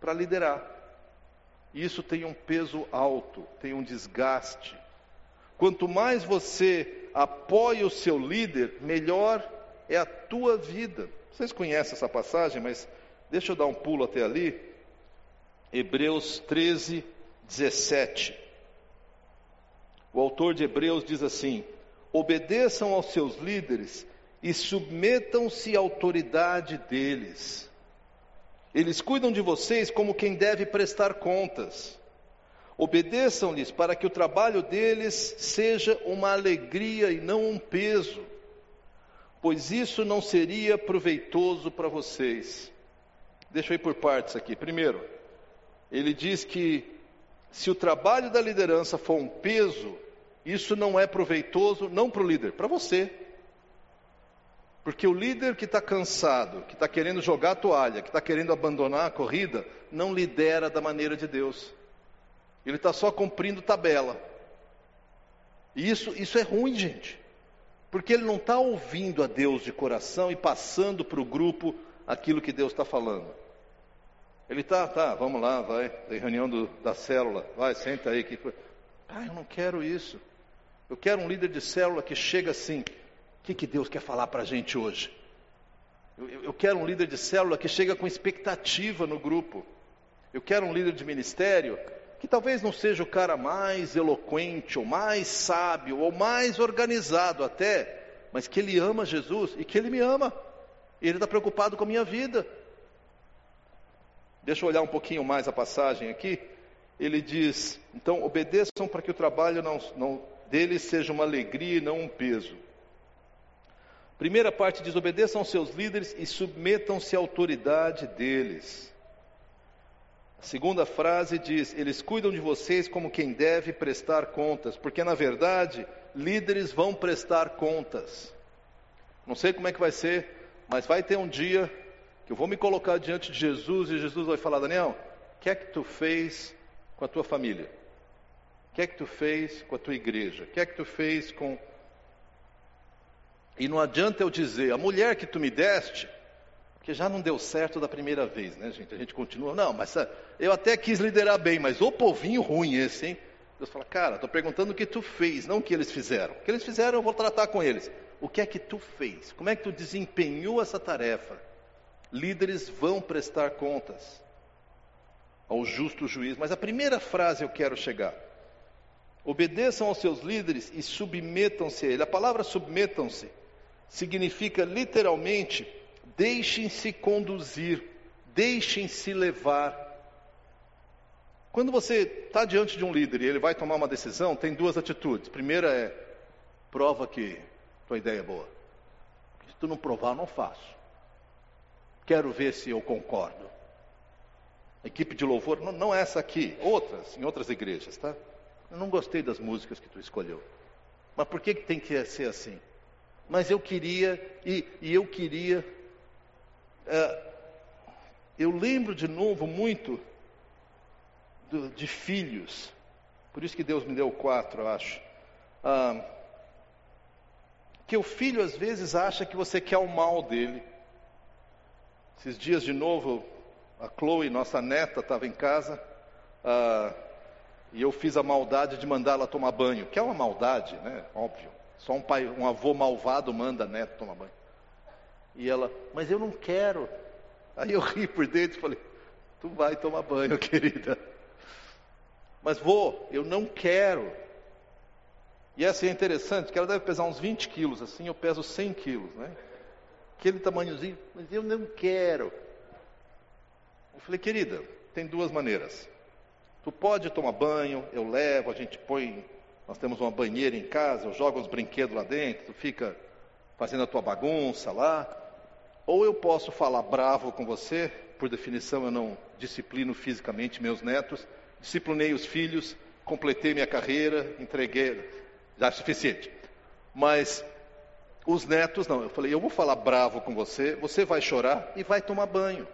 para liderar. E isso tem um peso alto, tem um desgaste. Quanto mais você apoia o seu líder, melhor é a tua vida. Vocês conhecem essa passagem, mas deixa eu dar um pulo até ali. Hebreus 13, 17. O autor de Hebreus diz assim: obedeçam aos seus líderes e submetam-se à autoridade deles. Eles cuidam de vocês como quem deve prestar contas. Obedeçam-lhes para que o trabalho deles seja uma alegria e não um peso, pois isso não seria proveitoso para vocês. Deixa eu ir por partes aqui. Primeiro, ele diz que se o trabalho da liderança for um peso, isso não é proveitoso, não para o líder, para você. Porque o líder que está cansado, que está querendo jogar a toalha, que está querendo abandonar a corrida, não lidera da maneira de Deus. Ele está só cumprindo tabela. E isso, isso é ruim, gente. Porque ele não está ouvindo a Deus de coração e passando para o grupo aquilo que Deus está falando. Ele está, tá, vamos lá, vai, tem reunião do, da célula, vai, senta aí. Que... Ah, eu não quero isso. Eu quero um líder de célula que chega assim: o que, que Deus quer falar para a gente hoje? Eu, eu quero um líder de célula que chega com expectativa no grupo. Eu quero um líder de ministério que talvez não seja o cara mais eloquente, ou mais sábio, ou mais organizado até, mas que ele ama Jesus e que ele me ama. Ele está preocupado com a minha vida. Deixa eu olhar um pouquinho mais a passagem aqui. Ele diz: então obedeçam para que o trabalho não, não, deles seja uma alegria e não um peso. Primeira parte diz: obedeçam aos seus líderes e submetam-se à autoridade deles. A segunda frase diz: eles cuidam de vocês como quem deve prestar contas, porque na verdade, líderes vão prestar contas. Não sei como é que vai ser, mas vai ter um dia que eu vou me colocar diante de Jesus e Jesus vai falar: Daniel, o que é que tu fez com a tua família? O que é que tu fez com a tua igreja? O que é que tu fez com. E não adianta eu dizer, a mulher que tu me deste, que já não deu certo da primeira vez, né, gente? A gente continua, não, mas ah, eu até quis liderar bem, mas o povinho ruim esse, hein? Deus fala, cara, estou perguntando o que tu fez, não o que eles fizeram. O que eles fizeram eu vou tratar com eles. O que é que tu fez? Como é que tu desempenhou essa tarefa? Líderes vão prestar contas ao justo juiz. Mas a primeira frase eu quero chegar. Obedeçam aos seus líderes e submetam-se a ele. A palavra submetam-se significa literalmente deixem-se conduzir, deixem-se levar. Quando você está diante de um líder e ele vai tomar uma decisão, tem duas atitudes. Primeira é prova que tua ideia é boa. Se tu não provar, não faço. Quero ver se eu concordo. equipe de louvor, não, não essa aqui, outras, em outras igrejas, tá? Eu não gostei das músicas que tu escolheu. Mas por que, que tem que ser assim? Mas eu queria, e, e eu queria. É, eu lembro de novo muito do, de filhos. Por isso que Deus me deu quatro, eu acho. Ah, que o filho às vezes acha que você quer o mal dele. Esses dias de novo, a Chloe, nossa neta, estava em casa. Ah, e eu fiz a maldade de mandá-la tomar banho, que é uma maldade, né? Óbvio. Só um pai, um avô malvado manda neto tomar banho. E ela, mas eu não quero. Aí eu ri por dentro e falei, tu vai tomar banho, *laughs* querida. Mas vou, eu não quero. E essa é interessante, que ela deve pesar uns 20 quilos, assim eu peso 100 quilos, né? Aquele tamanhozinho, mas eu não quero. Eu falei, querida, tem duas maneiras. Tu pode tomar banho, eu levo, a gente põe, nós temos uma banheira em casa, eu jogo os brinquedos lá dentro, tu fica fazendo a tua bagunça lá. Ou eu posso falar bravo com você, por definição eu não disciplino fisicamente meus netos, disciplinei os filhos, completei minha carreira, entreguei, já é suficiente. Mas os netos não, eu falei, eu vou falar bravo com você, você vai chorar e vai tomar banho.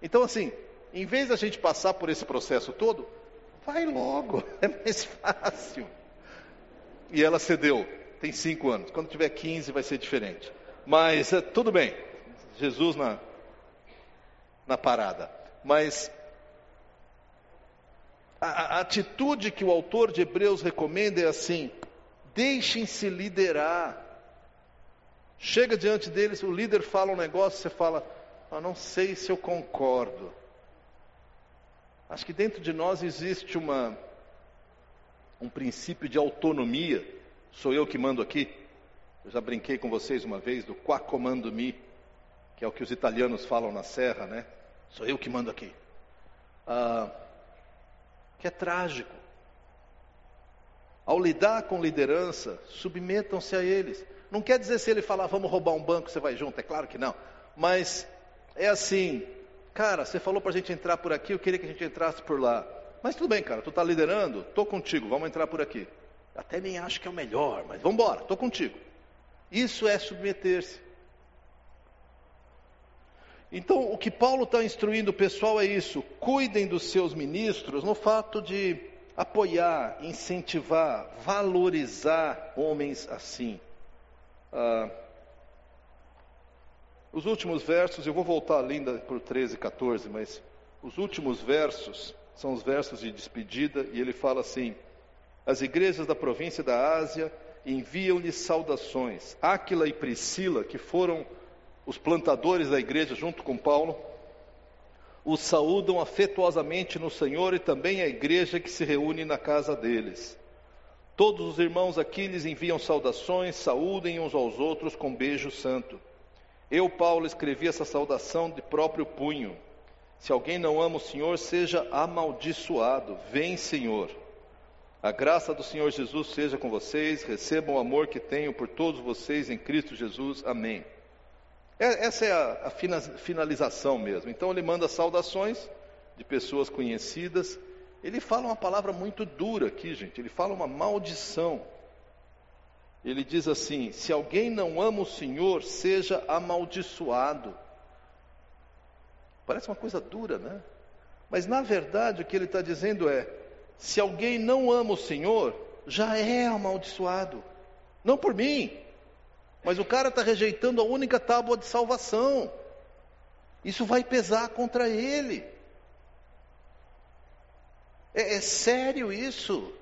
Então assim, em vez da gente passar por esse processo todo, vai logo, *laughs* é mais fácil. E ela cedeu, tem cinco anos. Quando tiver 15 vai ser diferente. Mas é, tudo bem, Jesus na, na parada. Mas a, a atitude que o autor de Hebreus recomenda é assim: deixem-se liderar. Chega diante deles, o líder fala um negócio, você fala, eu não sei se eu concordo. Acho que dentro de nós existe uma, um princípio de autonomia. Sou eu que mando aqui. Eu já brinquei com vocês uma vez do qua comando mi, que é o que os italianos falam na serra, né? Sou eu que mando aqui. Ah, que é trágico. Ao lidar com liderança, submetam-se a eles. Não quer dizer se ele falar, vamos roubar um banco, você vai junto, é claro que não. Mas é assim, Cara, você falou para a gente entrar por aqui, eu queria que a gente entrasse por lá. Mas tudo bem, cara, tu está liderando, estou contigo, vamos entrar por aqui. Até nem acho que é o melhor, mas vamos embora, estou contigo. Isso é submeter-se. Então, o que Paulo está instruindo o pessoal é isso: cuidem dos seus ministros no fato de apoiar, incentivar, valorizar homens assim. Ah, os últimos versos, eu vou voltar ainda o 13 e 14, mas os últimos versos são os versos de despedida, e ele fala assim: As igrejas da província da Ásia enviam-lhe saudações. Áquila e Priscila, que foram os plantadores da igreja junto com Paulo, os saúdam afetuosamente no Senhor e também a igreja que se reúne na casa deles. Todos os irmãos aqui lhes enviam saudações, saúdem uns aos outros com beijo santo. Eu, Paulo, escrevi essa saudação de próprio punho. Se alguém não ama o Senhor, seja amaldiçoado. Vem, Senhor. A graça do Senhor Jesus seja com vocês. Recebam o amor que tenho por todos vocês em Cristo Jesus. Amém. É, essa é a, a finalização mesmo. Então ele manda saudações de pessoas conhecidas. Ele fala uma palavra muito dura aqui, gente. Ele fala uma maldição. Ele diz assim: se alguém não ama o Senhor, seja amaldiçoado. Parece uma coisa dura, né? Mas na verdade o que ele está dizendo é: se alguém não ama o Senhor, já é amaldiçoado. Não por mim, mas o cara está rejeitando a única tábua de salvação. Isso vai pesar contra ele. É, é sério isso.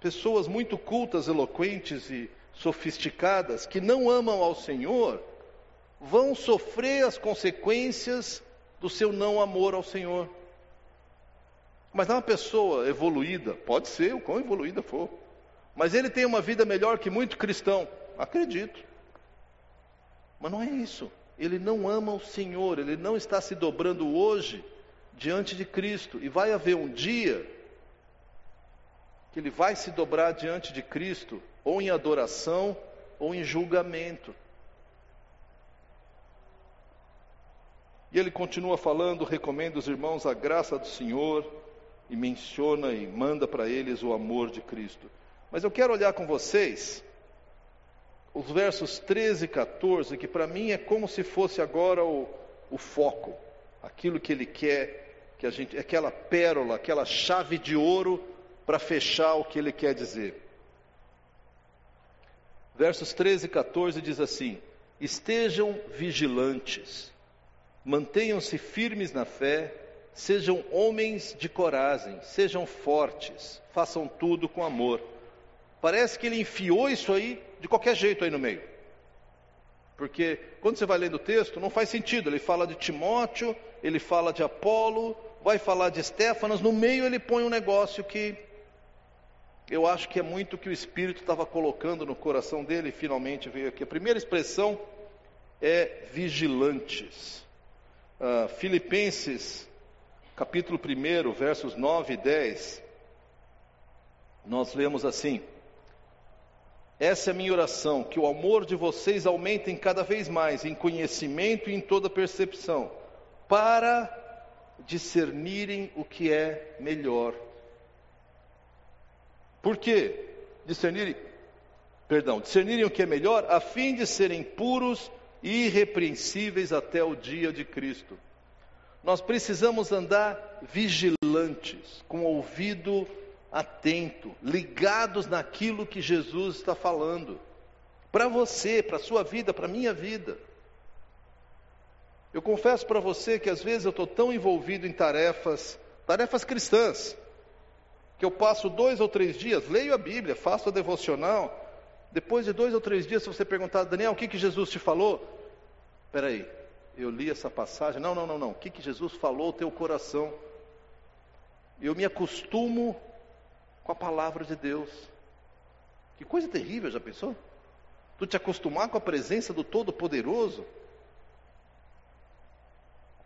Pessoas muito cultas, eloquentes e sofisticadas que não amam ao Senhor vão sofrer as consequências do seu não amor ao Senhor. Mas uma pessoa evoluída, pode ser, o quão evoluída for, mas ele tem uma vida melhor que muito cristão. Acredito. Mas não é isso. Ele não ama o Senhor, ele não está se dobrando hoje diante de Cristo. E vai haver um dia que ele vai se dobrar diante de Cristo, ou em adoração, ou em julgamento. E ele continua falando, recomenda os irmãos a graça do Senhor, e menciona e manda para eles o amor de Cristo. Mas eu quero olhar com vocês os versos 13 e 14, que para mim é como se fosse agora o, o foco, aquilo que ele quer, que a gente, aquela pérola, aquela chave de ouro para fechar o que ele quer dizer. Versos 13 e 14 diz assim: Estejam vigilantes, mantenham-se firmes na fé, sejam homens de coragem, sejam fortes, façam tudo com amor. Parece que ele enfiou isso aí de qualquer jeito aí no meio. Porque quando você vai lendo o texto, não faz sentido. Ele fala de Timóteo, ele fala de Apolo, vai falar de Estéfanas, no meio ele põe um negócio que eu acho que é muito o que o Espírito estava colocando no coração dele finalmente veio aqui. A primeira expressão é vigilantes. Uh, Filipenses, capítulo 1, versos 9 e 10, nós lemos assim. Essa é a minha oração, que o amor de vocês aumente cada vez mais em conhecimento e em toda percepção, para discernirem o que é melhor. Por quê? Discernirem, perdão, discernirem o que é melhor, a fim de serem puros e irrepreensíveis até o dia de Cristo. Nós precisamos andar vigilantes, com o ouvido atento, ligados naquilo que Jesus está falando. Para você, para a sua vida, para a minha vida. Eu confesso para você que às vezes eu estou tão envolvido em tarefas, tarefas cristãs, que eu passo dois ou três dias, leio a Bíblia, faço a devocional. Depois de dois ou três dias, se você perguntar, Daniel, o que, que Jesus te falou? Espera aí, eu li essa passagem. Não, não, não, não. O que, que Jesus falou ao teu coração? Eu me acostumo com a palavra de Deus. Que coisa terrível, já pensou? Tu te acostumar com a presença do Todo-Poderoso.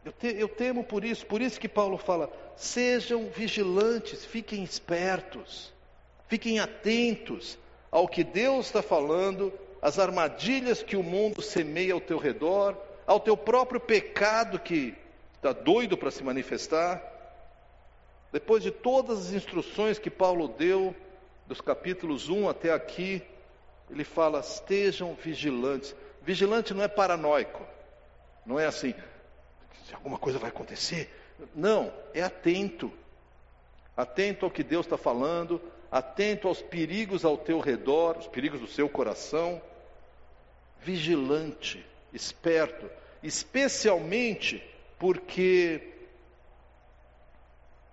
Eu, te, eu temo por isso, por isso que Paulo fala: sejam vigilantes, fiquem espertos, fiquem atentos ao que Deus está falando, às armadilhas que o mundo semeia ao teu redor, ao teu próprio pecado que está doido para se manifestar. Depois de todas as instruções que Paulo deu, dos capítulos 1 até aqui, ele fala: estejam vigilantes. Vigilante não é paranoico, não é assim, se alguma coisa vai acontecer. Não, é atento. Atento ao que Deus está falando, atento aos perigos ao teu redor, os perigos do seu coração. Vigilante, esperto, especialmente porque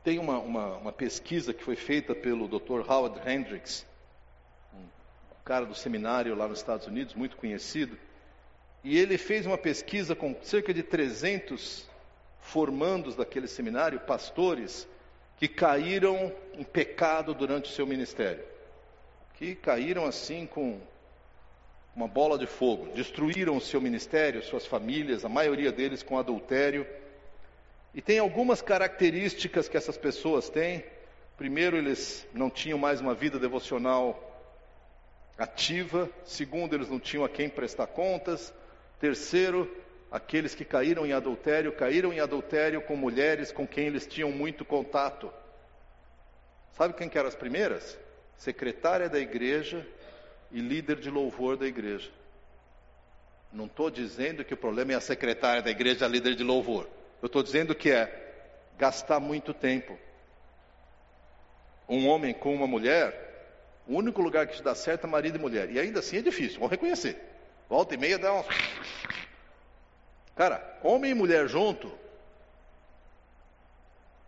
Tem uma, uma, uma pesquisa que foi feita pelo Dr. Howard Hendricks, um cara do seminário lá nos Estados Unidos, muito conhecido, e ele fez uma pesquisa com cerca de 300 formandos daquele seminário, pastores, que caíram em pecado durante o seu ministério. Que caíram assim com uma bola de fogo, destruíram o seu ministério, suas famílias, a maioria deles com adultério. E tem algumas características que essas pessoas têm. Primeiro, eles não tinham mais uma vida devocional ativa. Segundo, eles não tinham a quem prestar contas. Terceiro, aqueles que caíram em adultério, caíram em adultério com mulheres com quem eles tinham muito contato. Sabe quem que eram as primeiras? Secretária da igreja e líder de louvor da igreja. Não estou dizendo que o problema é a secretária da igreja, a líder de louvor. Eu estou dizendo que é gastar muito tempo. Um homem com uma mulher, o único lugar que te dá certo é marido e mulher. E ainda assim é difícil, vou reconhecer. Volta e meia dá um. Cara, homem e mulher junto.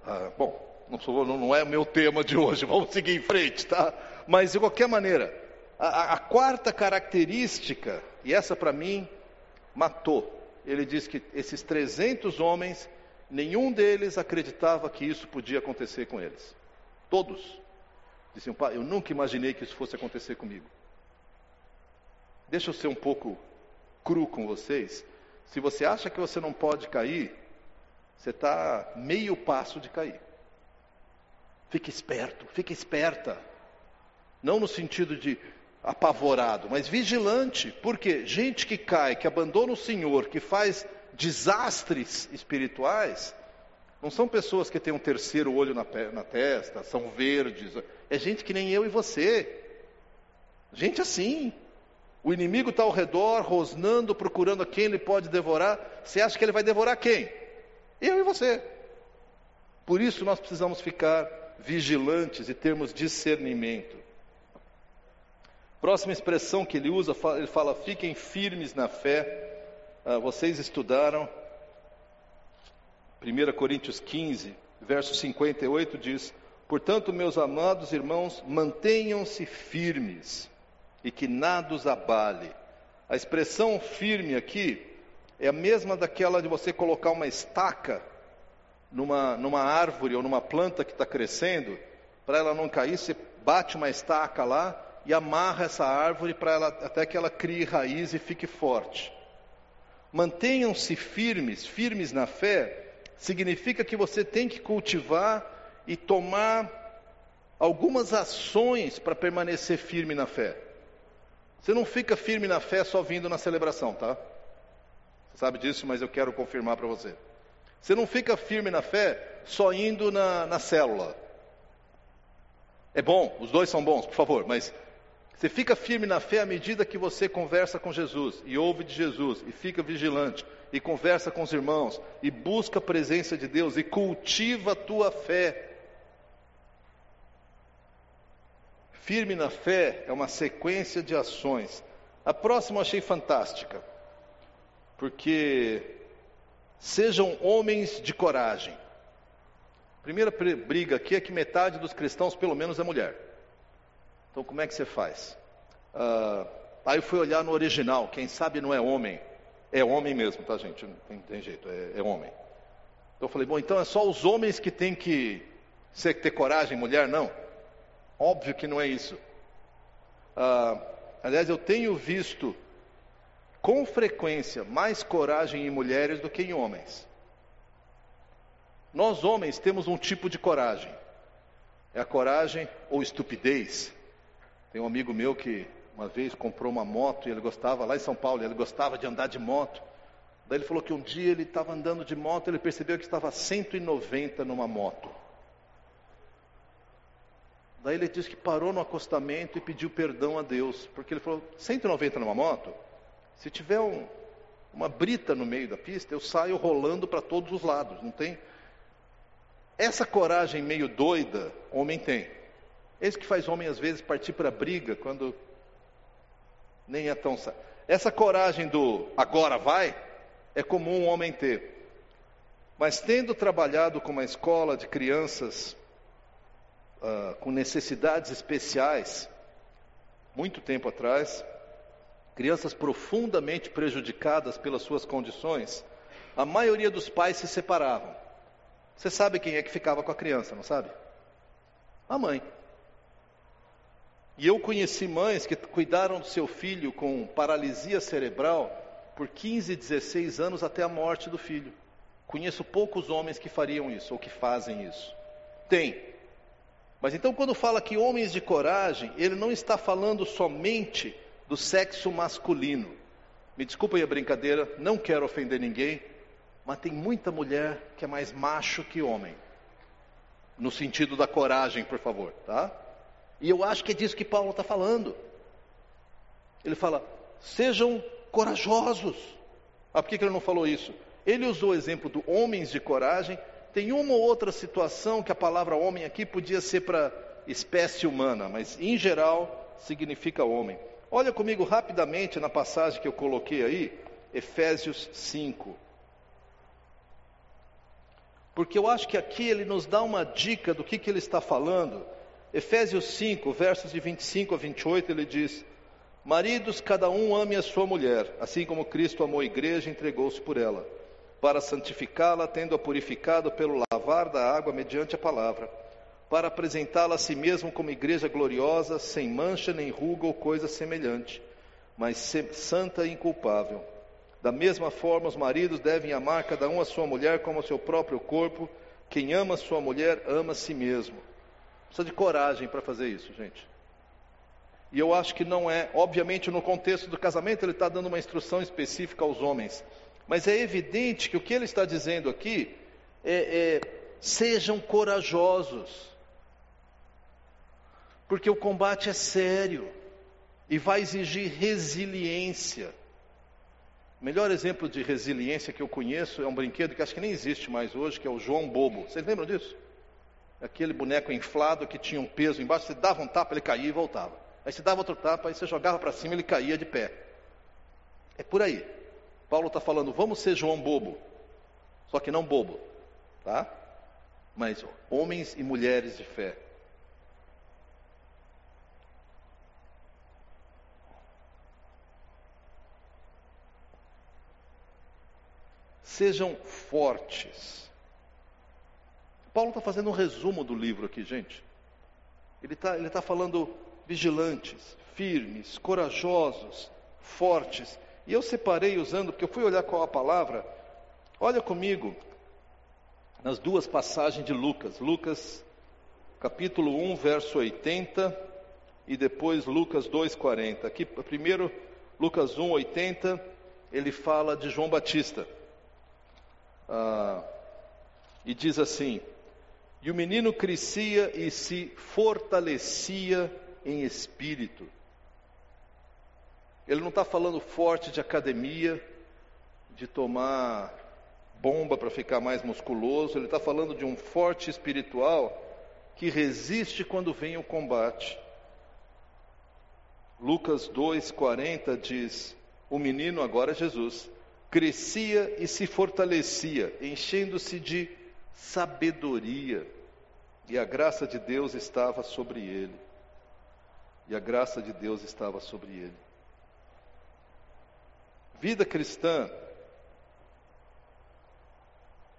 Ah, bom, não, sou, não é o meu tema de hoje, *laughs* vamos seguir em frente, tá? Mas de qualquer maneira, a, a quarta característica, e essa para mim matou, ele diz que esses 300 homens, nenhum deles acreditava que isso podia acontecer com eles. Todos. Diziam, pai, eu nunca imaginei que isso fosse acontecer comigo. Deixa eu ser um pouco cru com vocês. Se você acha que você não pode cair, você está meio passo de cair. Fique esperto, fique esperta. Não no sentido de apavorado, mas vigilante, porque gente que cai, que abandona o Senhor, que faz desastres espirituais, não são pessoas que têm um terceiro olho na, na testa, são verdes, é gente que nem eu e você, gente assim. O inimigo está ao redor, rosnando, procurando a quem ele pode devorar. Você acha que ele vai devorar quem? Eu e você. Por isso nós precisamos ficar vigilantes e termos discernimento. Próxima expressão que ele usa, ele fala: fiquem firmes na fé. Ah, vocês estudaram, 1 Coríntios 15, verso 58 diz: Portanto, meus amados irmãos, mantenham-se firmes e que nada os abale. A expressão firme aqui é a mesma daquela de você colocar uma estaca numa, numa árvore ou numa planta que está crescendo, para ela não cair, você bate uma estaca lá e amarra essa árvore para ela até que ela crie raiz e fique forte. Mantenham-se firmes, firmes na fé, significa que você tem que cultivar e tomar algumas ações para permanecer firme na fé. Você não fica firme na fé só vindo na celebração, tá? Você sabe disso, mas eu quero confirmar para você. Você não fica firme na fé só indo na, na célula. É bom, os dois são bons, por favor, mas você fica firme na fé à medida que você conversa com Jesus e ouve de Jesus e fica vigilante e conversa com os irmãos e busca a presença de Deus e cultiva a tua fé. Firme na fé é uma sequência de ações. A próxima eu achei fantástica, porque sejam homens de coragem. Primeira briga aqui é que metade dos cristãos, pelo menos, é mulher. Então, como é que você faz? Uh, aí eu fui olhar no original, quem sabe não é homem. É homem mesmo, tá, gente? Não tem, tem jeito, é, é, homem. Então eu falei, bom, então é só os homens que têm que ser, ter coragem, mulher não? Óbvio que não é isso. Uh, aliás, eu tenho visto com frequência mais coragem em mulheres do que em homens. Nós homens temos um tipo de coragem. É a coragem ou estupidez tem um amigo meu que uma vez comprou uma moto e ele gostava, lá em São Paulo, ele gostava de andar de moto. Daí ele falou que um dia ele estava andando de moto, ele percebeu que estava 190 numa moto. Daí ele disse que parou no acostamento e pediu perdão a Deus, porque ele falou: 190 numa moto? Se tiver um, uma brita no meio da pista, eu saio rolando para todos os lados, não tem? Essa coragem meio doida, homem tem. Esse que faz homem às vezes partir para briga quando nem é tão. Essa coragem do agora vai é comum um homem ter. Mas tendo trabalhado com uma escola de crianças uh, com necessidades especiais, muito tempo atrás, crianças profundamente prejudicadas pelas suas condições, a maioria dos pais se separavam. Você sabe quem é que ficava com a criança, não sabe? A mãe. E eu conheci mães que cuidaram do seu filho com paralisia cerebral por 15, 16 anos até a morte do filho. Conheço poucos homens que fariam isso ou que fazem isso. Tem. Mas então, quando fala que homens de coragem, ele não está falando somente do sexo masculino. Me desculpem a brincadeira, não quero ofender ninguém, mas tem muita mulher que é mais macho que homem. No sentido da coragem, por favor, tá? E eu acho que é disso que Paulo está falando. Ele fala: sejam corajosos. Ah, por que, que ele não falou isso? Ele usou o exemplo do homens de coragem. Tem uma ou outra situação que a palavra homem aqui podia ser para espécie humana, mas em geral significa homem. Olha comigo rapidamente na passagem que eu coloquei aí, Efésios 5. Porque eu acho que aqui ele nos dá uma dica do que, que ele está falando Efésios 5, versos de 25 a 28, ele diz: Maridos, cada um ame a sua mulher, assim como Cristo amou a igreja e entregou-se por ela, para santificá-la, tendo-a purificado pelo lavar da água mediante a palavra, para apresentá-la a si mesmo como igreja gloriosa, sem mancha nem ruga ou coisa semelhante, mas santa e inculpável. Da mesma forma, os maridos devem amar cada um a sua mulher como o seu próprio corpo. Quem ama a sua mulher ama a si mesmo. Precisa de coragem para fazer isso, gente. E eu acho que não é, obviamente, no contexto do casamento, ele está dando uma instrução específica aos homens. Mas é evidente que o que ele está dizendo aqui é, é sejam corajosos. Porque o combate é sério e vai exigir resiliência. O melhor exemplo de resiliência que eu conheço é um brinquedo que acho que nem existe mais hoje, que é o João Bobo. Vocês lembram disso? aquele boneco inflado que tinha um peso embaixo, você dava um tapa, ele caía e voltava. Aí você dava outro tapa, aí você jogava para cima, ele caía de pé. É por aí. Paulo está falando, vamos ser João bobo. Só que não bobo, tá? Mas homens e mulheres de fé. Sejam fortes Paulo está fazendo um resumo do livro aqui, gente. Ele está ele tá falando vigilantes, firmes, corajosos, fortes. E eu separei usando, porque eu fui olhar qual a palavra. Olha comigo nas duas passagens de Lucas. Lucas capítulo 1, verso 80 e depois Lucas 2:40. Aqui primeiro Lucas 1, 80, ele fala de João Batista. Ah, e diz assim: e o menino crescia e se fortalecia em espírito. Ele não está falando forte de academia, de tomar bomba para ficar mais musculoso, ele está falando de um forte espiritual que resiste quando vem o combate. Lucas 2,40 diz: O menino, agora Jesus, crescia e se fortalecia, enchendo-se de sabedoria, e a graça de Deus estava sobre ele. E a graça de Deus estava sobre ele. Vida cristã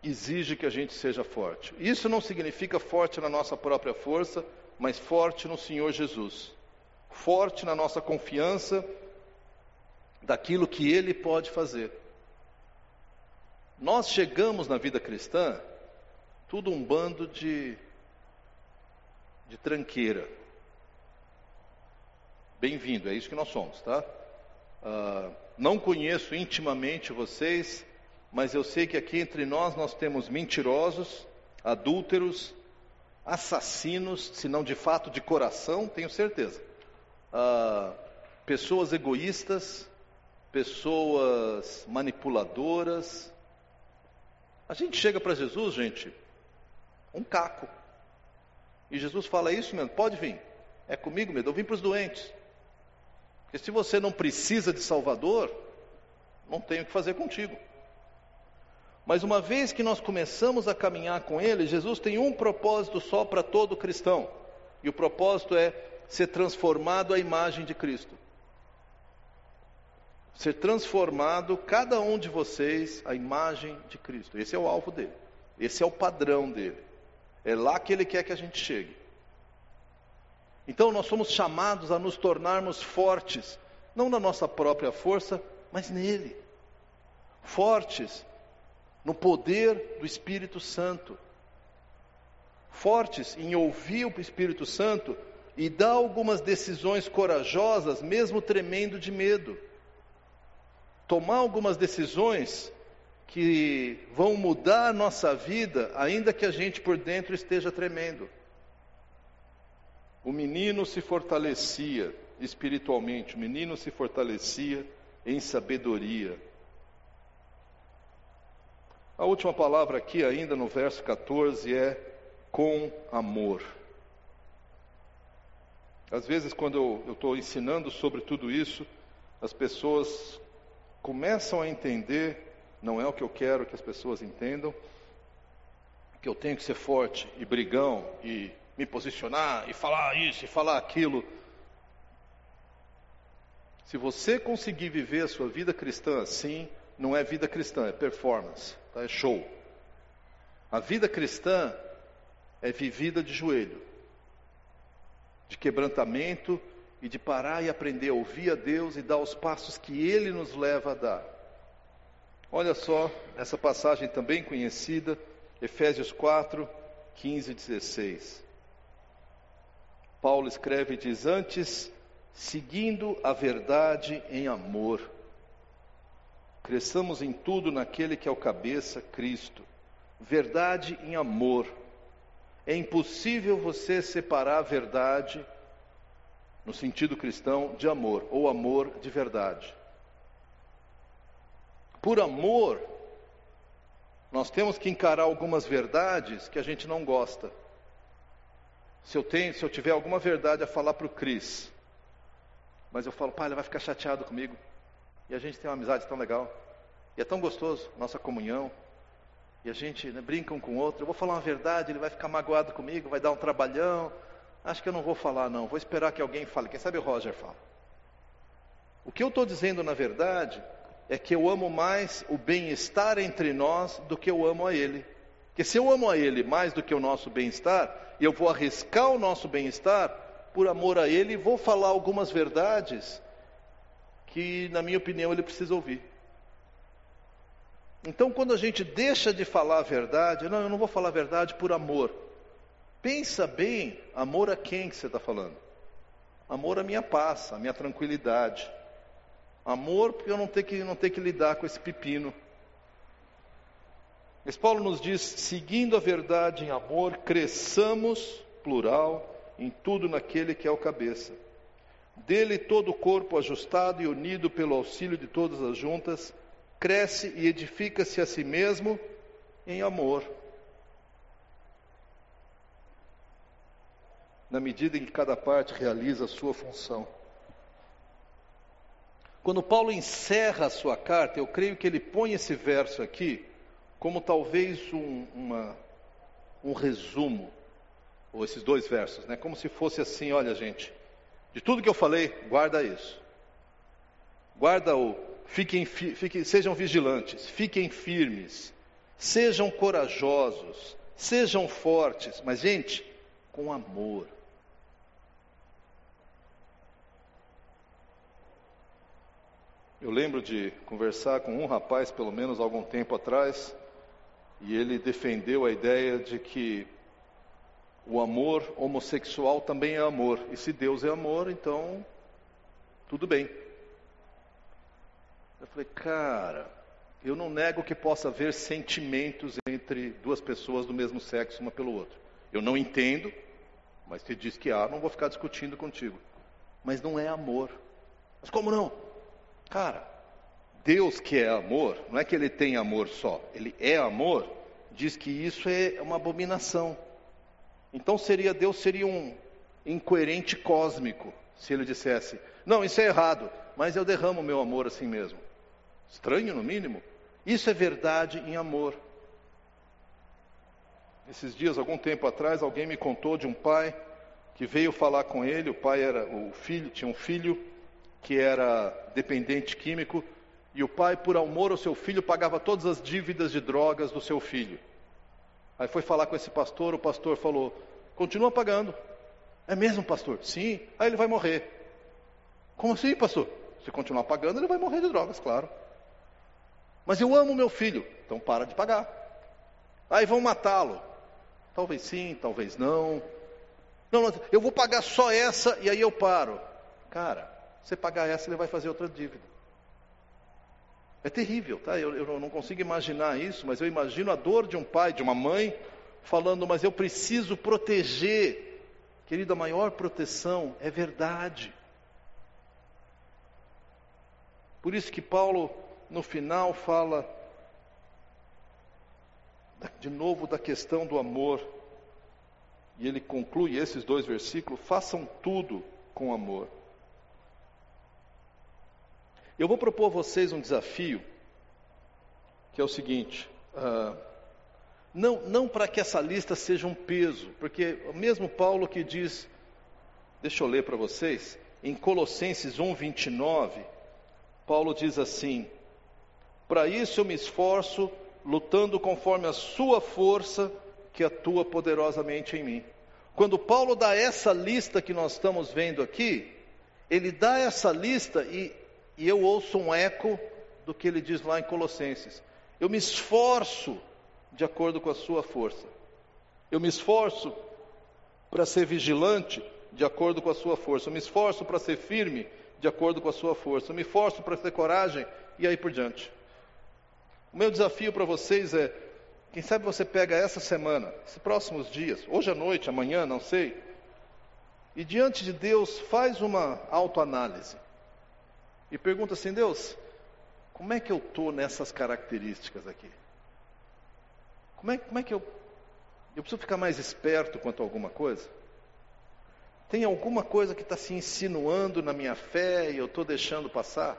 exige que a gente seja forte. Isso não significa forte na nossa própria força, mas forte no Senhor Jesus. Forte na nossa confiança daquilo que Ele pode fazer. Nós chegamos na vida cristã tudo um bando de, de tranqueira. Bem-vindo, é isso que nós somos, tá? Uh, não conheço intimamente vocês, mas eu sei que aqui entre nós nós temos mentirosos, adúlteros, assassinos, se não de fato de coração, tenho certeza. Uh, pessoas egoístas, pessoas manipuladoras. A gente chega para Jesus, gente, um caco. E Jesus fala isso mesmo, pode vir. É comigo mesmo, eu vim para os doentes. Porque se você não precisa de Salvador, não tenho o que fazer contigo. Mas uma vez que nós começamos a caminhar com Ele, Jesus tem um propósito só para todo cristão. E o propósito é ser transformado à imagem de Cristo. Ser transformado, cada um de vocês, à imagem de Cristo. Esse é o alvo dele. Esse é o padrão dele. É lá que ele quer que a gente chegue. Então nós somos chamados a nos tornarmos fortes, não na nossa própria força, mas nele. Fortes no poder do Espírito Santo. Fortes em ouvir o Espírito Santo e dar algumas decisões corajosas, mesmo tremendo de medo. Tomar algumas decisões que vão mudar a nossa vida, ainda que a gente por dentro esteja tremendo. O menino se fortalecia espiritualmente, o menino se fortalecia em sabedoria. A última palavra aqui, ainda no verso 14, é com amor. Às vezes, quando eu estou ensinando sobre tudo isso, as pessoas começam a entender, não é o que eu quero que as pessoas entendam, que eu tenho que ser forte e brigão e me posicionar e falar isso e falar aquilo. Se você conseguir viver a sua vida cristã assim, não é vida cristã, é performance, tá? é show. A vida cristã é vivida de joelho, de quebrantamento e de parar e aprender a ouvir a Deus e dar os passos que Ele nos leva a dar. Olha só essa passagem também conhecida, Efésios 4, 15 e 16. Paulo escreve e diz: Antes, seguindo a verdade em amor, Cresçamos em tudo naquele que é o cabeça, Cristo. Verdade em amor. É impossível você separar a verdade, no sentido cristão, de amor, ou amor de verdade. Por amor, nós temos que encarar algumas verdades que a gente não gosta. Se eu tenho, se eu tiver alguma verdade a falar para o Cris, mas eu falo, pai, ele vai ficar chateado comigo. E a gente tem uma amizade tão legal. E é tão gostoso, nossa comunhão. E a gente né, brinca um com o outro. Eu vou falar uma verdade, ele vai ficar magoado comigo, vai dar um trabalhão. Acho que eu não vou falar, não. Vou esperar que alguém fale. Quem sabe o Roger fala. O que eu estou dizendo, na verdade, é que eu amo mais o bem-estar entre nós do que eu amo a Ele. Porque se eu amo a Ele mais do que o nosso bem-estar, eu vou arriscar o nosso bem-estar por amor a Ele e vou falar algumas verdades que, na minha opinião, ele precisa ouvir. Então, quando a gente deixa de falar a verdade, não, eu não vou falar a verdade por amor. Pensa bem, amor a quem que você está falando? Amor à minha paz, à minha tranquilidade. Amor porque eu não tenho que, não tenho que lidar com esse pepino. Mas Paulo nos diz: seguindo a verdade em amor, cresçamos, plural, em tudo naquele que é o cabeça dele todo o corpo ajustado e unido pelo auxílio de todas as juntas, cresce e edifica-se a si mesmo em amor. Na medida em que cada parte realiza a sua função. Quando Paulo encerra a sua carta, eu creio que ele põe esse verso aqui como talvez um, uma, um resumo, ou esses dois versos, né? como se fosse assim: olha, gente, de tudo que eu falei, guarda isso. Guarda o, fiquem, fiquem, sejam vigilantes, fiquem firmes, sejam corajosos, sejam fortes, mas gente, com amor. Eu lembro de conversar com um rapaz, pelo menos algum tempo atrás, e ele defendeu a ideia de que o amor homossexual também é amor. E se Deus é amor, então tudo bem. Eu falei, cara, eu não nego que possa haver sentimentos entre duas pessoas do mesmo sexo, uma pelo outro. Eu não entendo, mas se diz que há, não vou ficar discutindo contigo. Mas não é amor. Mas como não? Cara, Deus que é amor, não é que ele tem amor só, ele é amor, diz que isso é uma abominação. Então seria Deus seria um incoerente cósmico se ele dissesse: "Não, isso é errado, mas eu derramo meu amor assim mesmo". Estranho no mínimo. Isso é verdade em amor. Esses dias, algum tempo atrás, alguém me contou de um pai que veio falar com ele. O pai era o filho, tinha um filho que era dependente químico e o pai, por amor ao seu filho, pagava todas as dívidas de drogas do seu filho. Aí foi falar com esse pastor, o pastor falou: continua pagando. É mesmo, pastor? Sim. Aí ele vai morrer. Como assim, pastor? Se continuar pagando, ele vai morrer de drogas, claro. Mas eu amo meu filho, então para de pagar. Aí vão matá-lo. Talvez sim, talvez não. Não, eu vou pagar só essa e aí eu paro. Cara, você pagar essa, ele vai fazer outra dívida. É terrível, tá? Eu, eu não consigo imaginar isso, mas eu imagino a dor de um pai, de uma mãe, falando, mas eu preciso proteger. Querido, a maior proteção é verdade. Por isso que Paulo, no final, fala de novo da questão do amor. E ele conclui esses dois versículos: façam tudo com amor. Eu vou propor a vocês um desafio, que é o seguinte: uh, não, não para que essa lista seja um peso, porque mesmo Paulo que diz, deixa eu ler para vocês, em Colossenses 1, 29, Paulo diz assim: Para isso eu me esforço, lutando conforme a sua força que atua poderosamente em mim. Quando Paulo dá essa lista que nós estamos vendo aqui, ele dá essa lista e e eu ouço um eco do que ele diz lá em Colossenses. Eu me esforço de acordo com a sua força. Eu me esforço para ser vigilante de acordo com a sua força. Eu me esforço para ser firme de acordo com a sua força. Eu me esforço para ter coragem e aí por diante. O meu desafio para vocês é: quem sabe você pega essa semana, esses próximos dias, hoje à noite, amanhã, não sei, e diante de Deus faz uma autoanálise e pergunta assim: Deus, como é que eu estou nessas características aqui? Como é, como é que eu. Eu preciso ficar mais esperto quanto a alguma coisa? Tem alguma coisa que está se insinuando na minha fé e eu estou deixando passar?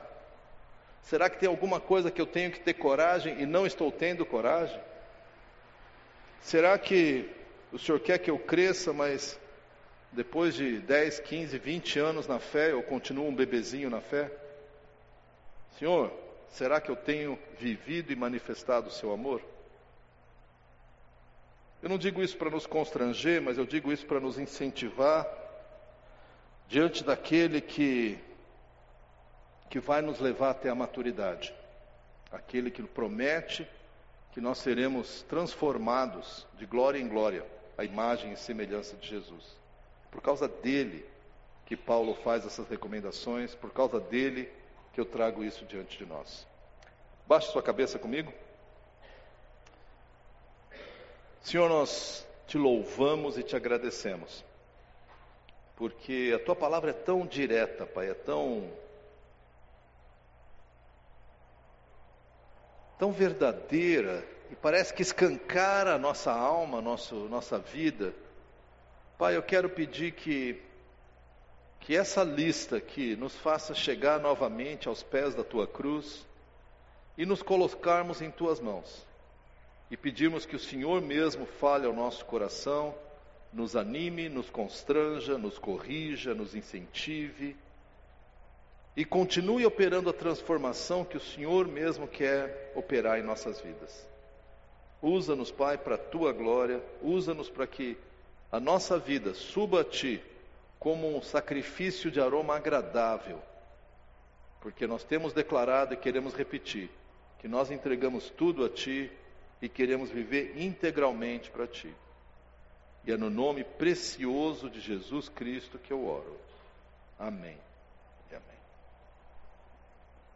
Será que tem alguma coisa que eu tenho que ter coragem e não estou tendo coragem? Será que o Senhor quer que eu cresça, mas depois de 10, 15, 20 anos na fé, eu continuo um bebezinho na fé? Senhor, será que eu tenho vivido e manifestado o seu amor? Eu não digo isso para nos constranger, mas eu digo isso para nos incentivar diante daquele que que vai nos levar até a maturidade. Aquele que promete que nós seremos transformados de glória em glória, à imagem e semelhança de Jesus. Por causa dele que Paulo faz essas recomendações, por causa dele que eu trago isso diante de nós. Baixe sua cabeça comigo. Senhor, nós te louvamos e te agradecemos, porque a tua palavra é tão direta, Pai, é tão. tão verdadeira e parece que escancara a nossa alma, nosso, nossa vida. Pai, eu quero pedir que que essa lista aqui nos faça chegar novamente aos pés da tua cruz e nos colocarmos em tuas mãos. E pedirmos que o Senhor mesmo fale ao nosso coração, nos anime, nos constranja, nos corrija, nos incentive e continue operando a transformação que o Senhor mesmo quer operar em nossas vidas. Usa-nos, Pai, para a tua glória, usa-nos para que a nossa vida suba a ti como um sacrifício de aroma agradável, porque nós temos declarado e queremos repetir que nós entregamos tudo a Ti e queremos viver integralmente para Ti. E é no nome precioso de Jesus Cristo que eu oro. Amém.